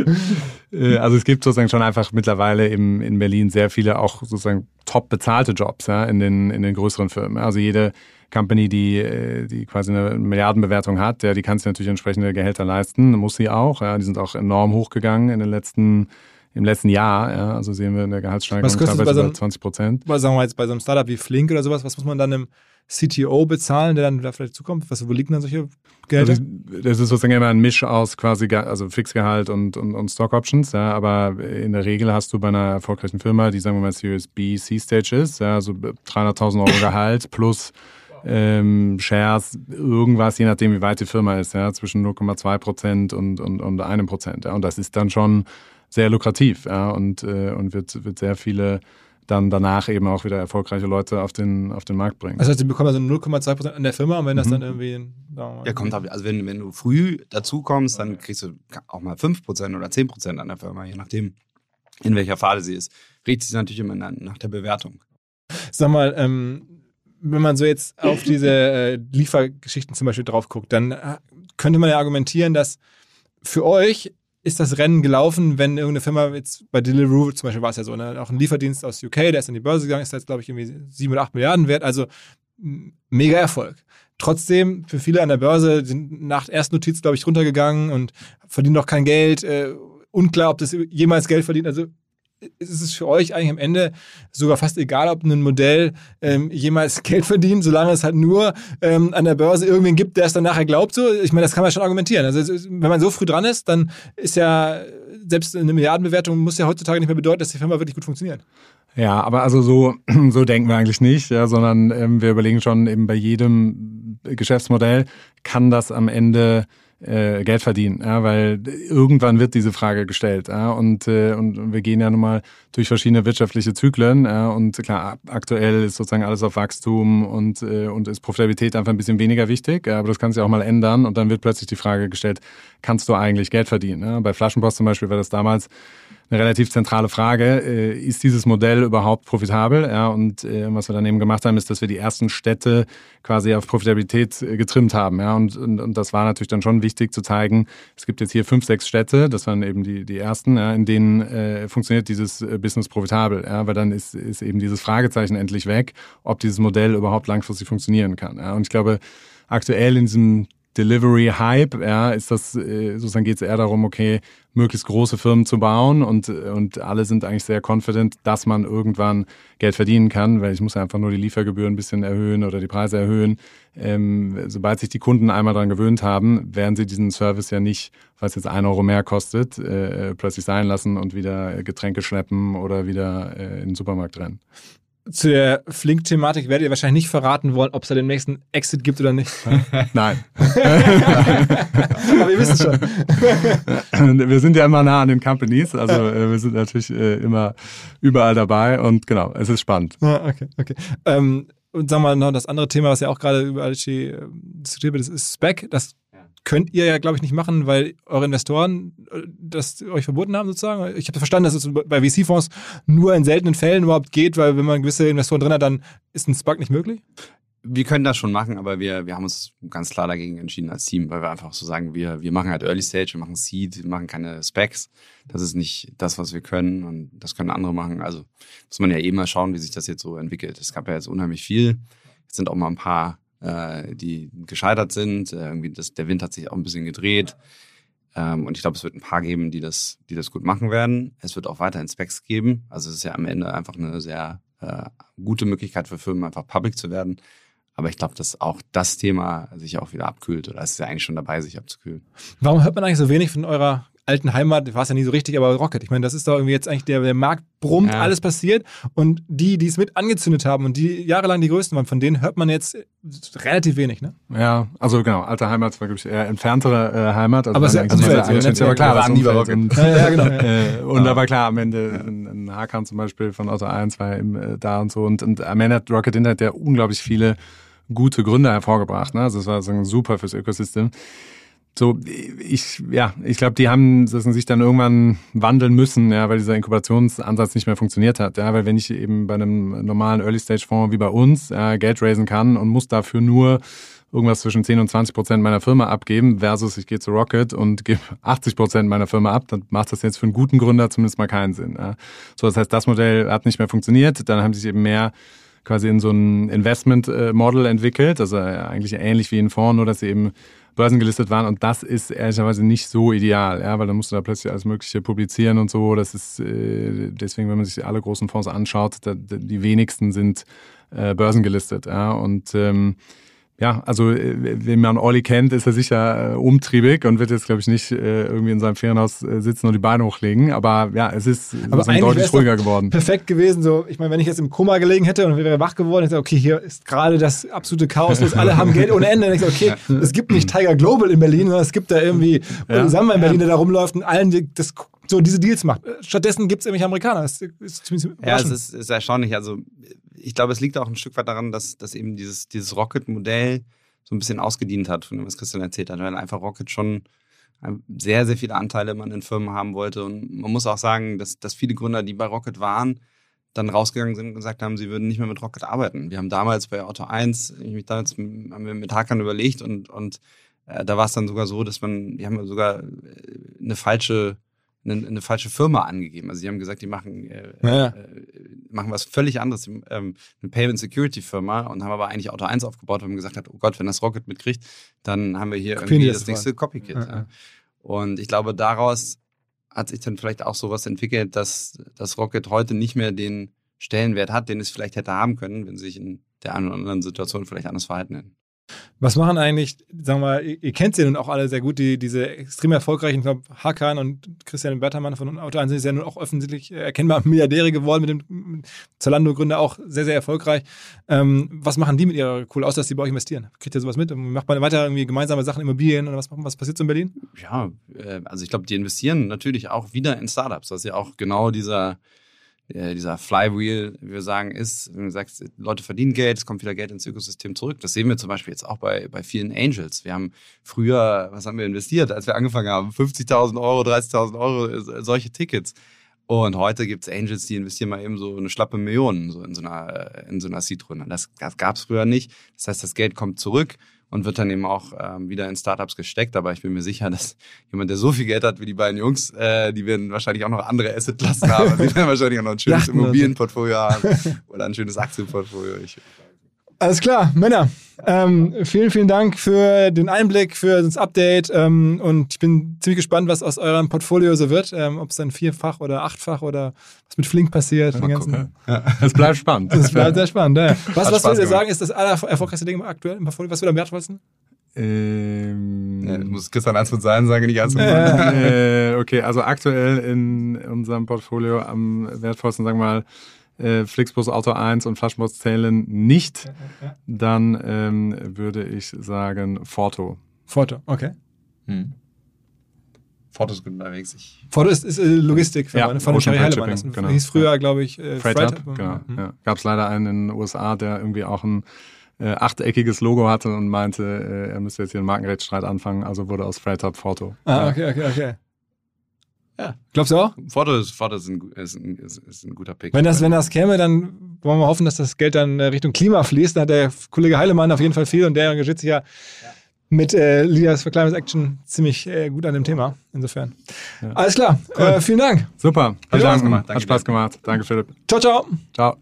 [SPEAKER 4] Äh, also es gibt sozusagen schon einfach mittlerweile im, in Berlin sehr viele auch sozusagen top bezahlte Jobs ja, in den in den größeren Firmen. Also jede Company, die, äh, die quasi eine Milliardenbewertung hat, ja, die kann sich natürlich entsprechende Gehälter leisten, muss sie auch. Ja, die sind auch enorm hochgegangen in den letzten im letzten Jahr, ja, also sehen wir in der Gehaltssteigerung teilweise
[SPEAKER 1] so
[SPEAKER 4] bei 20 Prozent.
[SPEAKER 1] Sagen wir jetzt bei so einem Startup wie Flink oder sowas, was muss man dann im CTO bezahlen, der dann da vielleicht zukommt? Was, wo liegen dann solche Gelder? Also,
[SPEAKER 4] das ist sozusagen immer ein Misch aus quasi, also Fixgehalt und, und, und Stock Options, ja, aber in der Regel hast du bei einer erfolgreichen Firma, die sagen wir mal Series B, C-Stage ist, ja, also 300.000 Euro Gehalt plus ähm, Shares, irgendwas, je nachdem, wie weit die Firma ist, ja, zwischen 0,2 Prozent und, und, und einem Prozent. Ja. Und das ist dann schon sehr lukrativ ja, und, äh, und wird, wird sehr viele dann danach eben auch wieder erfolgreiche Leute auf den, auf den Markt bringen.
[SPEAKER 1] Also sie bekommen also 0,2 Prozent an der Firma und wenn das mhm. dann irgendwie.
[SPEAKER 2] Ja, kommt ab. Also wenn, wenn du früh dazu kommst, dann kriegst du auch mal 5 Prozent oder 10 Prozent an der Firma, je nachdem, in welcher Phase sie ist. Richtet sich natürlich immer nach der Bewertung.
[SPEAKER 1] Sag mal, ähm, wenn man so jetzt auf diese äh, Liefergeschichten zum Beispiel drauf guckt, dann äh, könnte man ja argumentieren, dass für euch ist das Rennen gelaufen, wenn irgendeine Firma jetzt bei Deliveroo zum Beispiel war es ja so, ne, auch ein Lieferdienst aus UK, der ist an die Börse gegangen, ist jetzt, glaube ich, irgendwie sieben oder acht Milliarden wert, also mega Erfolg. Trotzdem, für viele an der Börse sind nach Erstnotiz, glaube ich, runtergegangen und verdienen noch kein Geld. Äh, unklar, ob das jemals Geld verdient. Also ist es für euch eigentlich am Ende sogar fast egal, ob ein Modell ähm, jemals Geld verdient, solange es halt nur ähm, an der Börse irgendwen gibt, der es dann nachher glaubt. So, ich meine, das kann man schon argumentieren. Also wenn man so früh dran ist, dann ist ja selbst eine Milliardenbewertung muss ja heutzutage nicht mehr bedeuten, dass die Firma wirklich gut funktioniert.
[SPEAKER 4] Ja, aber also so, so denken wir eigentlich nicht, ja, sondern ähm, wir überlegen schon eben bei jedem Geschäftsmodell, kann das am Ende äh, Geld verdienen, ja, weil irgendwann wird diese Frage gestellt. Ja, und, äh, und wir gehen ja nun mal durch verschiedene wirtschaftliche Zyklen. Ja, und klar, aktuell ist sozusagen alles auf Wachstum und, äh, und ist Profitabilität einfach ein bisschen weniger wichtig. Aber das kann sich auch mal ändern und dann wird plötzlich die Frage gestellt, kannst du eigentlich Geld verdienen? Ja? Bei Flaschenpost zum Beispiel war das damals eine relativ zentrale Frage. Äh, ist dieses Modell überhaupt profitabel? Ja, und äh, was wir dann eben gemacht haben, ist, dass wir die ersten Städte quasi auf Profitabilität äh, getrimmt haben. Ja, und, und, und das war natürlich dann schon wichtig zu zeigen, es gibt jetzt hier fünf, sechs Städte, das waren eben die, die ersten, ja, in denen äh, funktioniert dieses Business profitabel. Ja, weil dann ist, ist eben dieses Fragezeichen endlich weg, ob dieses Modell überhaupt langfristig funktionieren kann. Ja, und ich glaube, aktuell in diesem Delivery Hype, ja, ist das äh, sozusagen geht es eher darum, okay, möglichst große Firmen zu bauen und und alle sind eigentlich sehr confident, dass man irgendwann Geld verdienen kann, weil ich muss einfach nur die Liefergebühren ein bisschen erhöhen oder die Preise erhöhen. Ähm, sobald sich die Kunden einmal daran gewöhnt haben, werden sie diesen Service ja nicht, was jetzt ein Euro mehr kostet, äh, plötzlich sein lassen und wieder Getränke schleppen oder wieder äh, in den Supermarkt rennen
[SPEAKER 1] zu der Flink-Thematik werdet ihr wahrscheinlich nicht verraten wollen, ob es da den nächsten Exit gibt oder nicht.
[SPEAKER 4] Nein.
[SPEAKER 1] Aber ihr wisst es
[SPEAKER 4] schon. wir sind ja immer nah an den Companies, also äh, wir sind natürlich äh, immer überall dabei und genau, es ist spannend.
[SPEAKER 1] Ah, okay, okay. Ähm, und sagen wir mal noch das andere Thema, was ja auch gerade überall äh, diskutiert wird, das ist Spec. Das könnt ihr ja, glaube ich, nicht machen, weil eure Investoren äh, das euch verboten haben, sozusagen. Ich habe verstanden, dass es bei VC-Fonds nur in seltenen Fällen überhaupt geht, weil wenn man gewisse Investoren drin hat, dann ist ein SPAC nicht möglich?
[SPEAKER 2] Wir können das schon machen, aber wir, wir haben uns ganz klar dagegen entschieden als Team, weil wir einfach so sagen, wir, wir machen halt Early Stage, wir machen Seed, wir machen keine Specs. Das ist nicht das, was wir können und das können andere machen. Also muss man ja eh mal schauen, wie sich das jetzt so entwickelt. Es gab ja jetzt unheimlich viel. Jetzt sind auch mal ein paar äh, die gescheitert sind. Äh, irgendwie das, der Wind hat sich auch ein bisschen gedreht. Ähm, und ich glaube, es wird ein paar geben, die das, die das gut machen werden. Es wird auch weiterhin Specs geben. Also es ist ja am Ende einfach eine sehr äh, gute Möglichkeit für Firmen, einfach public zu werden. Aber ich glaube, dass auch das Thema sich auch wieder abkühlt oder es ist ja eigentlich schon dabei, sich abzukühlen.
[SPEAKER 1] Warum hört man eigentlich so wenig von eurer alten Heimat, war es ja nie so richtig, aber Rocket. Ich meine, das ist doch irgendwie jetzt eigentlich der, der Markt brummt, ja. alles passiert. Und die, die es mit angezündet haben und die jahrelang die Größten waren, von denen hört man jetzt relativ wenig, ne?
[SPEAKER 4] Ja, also genau, alte Heimat war, glaube ich, eher entferntere äh, Heimat. Also
[SPEAKER 1] aber sehr, also
[SPEAKER 4] sehr, sehr, sehr, sehr klar,
[SPEAKER 2] waren nie bei Rocket.
[SPEAKER 4] Und, ja, genau. äh, und da war klar, am Ende ein, ein Hakan zum Beispiel von Auto 1 war eben äh, da und so. Und, und am Ende hat Rocket Internet ja unglaublich viele gute Gründe hervorgebracht. Ne? Also es war so super fürs Ökosystem so, ich, ja, ich glaube, die haben sich dann irgendwann wandeln müssen, ja, weil dieser Inkubationsansatz nicht mehr funktioniert hat. Ja, weil wenn ich eben bei einem normalen Early-Stage-Fonds wie bei uns äh, Geld raisen kann und muss dafür nur irgendwas zwischen 10 und 20 Prozent meiner Firma abgeben, versus ich gehe zu Rocket und gebe 80 Prozent meiner Firma ab, dann macht das jetzt für einen guten Gründer zumindest mal keinen Sinn. Ja. So, das heißt, das Modell hat nicht mehr funktioniert. Dann haben sich eben mehr quasi in so ein Investment-Model äh, entwickelt, also äh, eigentlich ähnlich wie ein Fonds, nur dass sie eben börsengelistet waren. Und das ist ehrlicherweise nicht so ideal, ja, weil dann musst du da plötzlich alles Mögliche publizieren und so. Das ist äh, deswegen, wenn man sich alle großen Fonds anschaut, da, die wenigsten sind äh, börsengelistet. Ja, und ähm, ja, also äh, wenn man Olli kennt, ist er sicher äh, umtriebig und wird jetzt, glaube ich, nicht äh, irgendwie in seinem Ferienhaus äh, sitzen und die Beine hochlegen. Aber ja, es ist,
[SPEAKER 1] Aber
[SPEAKER 4] ist deutlich ruhiger geworden.
[SPEAKER 1] Perfekt gewesen. So, ich meine, wenn ich jetzt im Koma gelegen hätte und wäre wach geworden, hätte ich okay, hier ist gerade das absolute Chaos los. Alle haben Geld ohne Ende. Und ich so, okay, es gibt nicht Tiger Global in Berlin, sondern es gibt da irgendwie ja. Samba in Berlin, der da rumläuft und allen das so diese Deals macht. Stattdessen gibt es irgendwelche Amerikaner. Das ist
[SPEAKER 2] ziemlich ja, es ist, ist erstaunlich. Also ich glaube, es liegt auch ein Stück weit daran, dass, dass eben dieses, dieses Rocket-Modell so ein bisschen ausgedient hat, von dem, was Christian erzählt hat, weil einfach Rocket schon sehr, sehr viele Anteile man in Firmen haben wollte. Und man muss auch sagen, dass, dass viele Gründer, die bei Rocket waren, dann rausgegangen sind und gesagt haben, sie würden nicht mehr mit Rocket arbeiten. Wir haben damals bei Auto 1, ich mich damals haben wir mit Hackern überlegt und, und äh, da war es dann sogar so, dass man, die haben sogar äh, eine falsche eine, eine, falsche Firma angegeben. Also sie haben gesagt, die machen, äh, ja. äh, machen was völlig anderes, ähm, eine Payment Security Firma und haben aber eigentlich Auto 1 aufgebaut, weil man gesagt hat, oh Gott, wenn das Rocket mitkriegt, dann haben wir hier irgendwie das, das nächste Copycat. Ja, ja. Und ich glaube, daraus hat sich dann vielleicht auch sowas entwickelt, dass das Rocket heute nicht mehr den Stellenwert hat, den es vielleicht hätte haben können, wenn sie sich in der einen oder anderen Situation vielleicht anders verhalten hätten.
[SPEAKER 1] Was machen eigentlich, sagen wir mal, ihr kennt sie nun auch alle sehr gut, die, diese extrem erfolgreichen, ich glaube, Hakan und Christian Bertermann von Auto 1 sind ja nun auch öffentlich erkennbar Milliardäre geworden, mit dem Zalando-Gründer auch sehr, sehr erfolgreich. Ähm, was machen die mit ihrer Kohle, außer dass sie bei euch investieren? Kriegt ihr sowas mit? Macht man weiter irgendwie gemeinsame Sachen, Immobilien oder was, was passiert so in Berlin?
[SPEAKER 2] Ja, äh, also ich glaube, die investieren natürlich auch wieder in Startups. Das ist ja auch genau dieser äh, dieser Flywheel, wie wir sagen, ist, wenn du sagst, Leute verdienen Geld, es kommt wieder Geld ins Ökosystem zurück. Das sehen wir zum Beispiel jetzt auch bei, bei vielen Angels. Wir haben früher, was haben wir investiert, als wir angefangen haben? 50.000 Euro, 30.000 Euro, äh, solche Tickets. Und heute gibt es Angels, die investieren mal eben so eine schlappe Million so in so einer, in so einer Seed-Runde. Das, das gab es früher nicht. Das heißt, das Geld kommt zurück und wird dann eben auch ähm, wieder in Startups gesteckt. Aber ich bin mir sicher, dass jemand, der so viel Geld hat wie die beiden Jungs, äh, die werden wahrscheinlich auch noch andere Assetklassen haben. die werden wahrscheinlich auch noch ein schönes Immobilienportfolio haben oder ein schönes Aktienportfolio. Ich,
[SPEAKER 1] alles klar, Männer. Ähm, vielen, vielen Dank für den Einblick, für das Update. Ähm, und ich bin ziemlich gespannt, was aus eurem Portfolio so wird. Ähm, Ob es dann vierfach oder achtfach oder was mit Flink passiert.
[SPEAKER 4] Ja, ganzen, ja. Es bleibt spannend.
[SPEAKER 1] Es bleibt sehr spannend. Ja. Was, was würdet ihr sagen, ist das allererfolgreichste Ding aktuell im Portfolio? Was wird am wertvollsten?
[SPEAKER 2] Ähm, ja, muss Christian eins von sein sagen, nicht eins
[SPEAKER 4] äh, Okay, also aktuell in unserem Portfolio am wertvollsten, sagen wir mal, äh, Flixbus Auto 1 und Flashmods zählen nicht, dann ähm, würde ich sagen Forto.
[SPEAKER 1] Forto, okay. Hm.
[SPEAKER 2] Forto ist gut unterwegs. Ich
[SPEAKER 1] Forto ist, ist äh, Logistik ja, von Ocean Cherry Heilemann. Das genau. hieß früher, glaube ich,
[SPEAKER 4] äh, Freight, Freight Hub. Genau. Mhm. Ja. Gab es leider einen in den USA, der irgendwie auch ein äh, achteckiges Logo hatte und meinte, äh, er müsste jetzt hier einen Markenrechtsstreit anfangen, also wurde aus Freight Hub Forto.
[SPEAKER 1] Ah, okay, okay, okay. Ja. Glaubst du auch?
[SPEAKER 2] Foto ist, ist, ein, ist, ein, ist ein guter Pick.
[SPEAKER 1] Wenn das, wenn das käme, dann wollen wir hoffen, dass das Geld dann Richtung Klima fließt. Da hat der Kollege Heilemann auf jeden Fall viel und der engagiert sich ja, ja. mit äh, Leaders for Climate Action ziemlich äh, gut an dem Thema. Insofern. Ja. Alles klar. Cool. Äh, vielen Dank.
[SPEAKER 4] Super. Hat Spaß gemacht. Danke Hat Spaß gemacht. Danke, Philipp.
[SPEAKER 1] Ciao, ciao.
[SPEAKER 4] Ciao.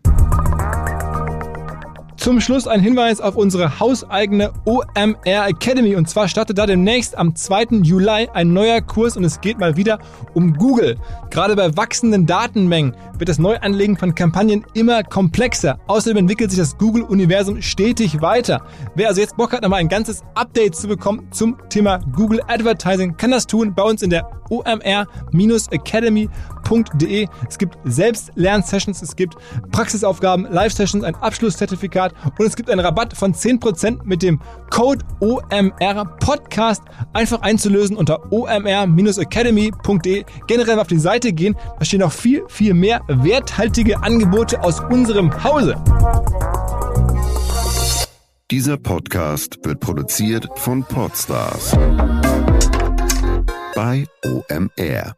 [SPEAKER 1] Zum Schluss ein Hinweis auf unsere hauseigene OMR Academy. Und zwar startet da demnächst am 2. Juli ein neuer Kurs und es geht mal wieder um Google. Gerade bei wachsenden Datenmengen wird das Neuanlegen von Kampagnen immer komplexer. Außerdem entwickelt sich das Google-Universum stetig weiter. Wer also jetzt Bock hat, nochmal ein ganzes Update zu bekommen zum Thema Google Advertising, kann das tun bei uns in der omr-academy.de. Es gibt Selbstlern-Sessions, es gibt Praxisaufgaben, Live-Sessions, ein Abschlusszertifikat und es gibt einen Rabatt von 10% mit dem Code OMR Podcast einfach einzulösen unter omr-academy.de. Generell auf die Seite gehen, da stehen noch viel, viel mehr werthaltige Angebote aus unserem Hause.
[SPEAKER 3] Dieser Podcast wird produziert von Podstars bei OMR.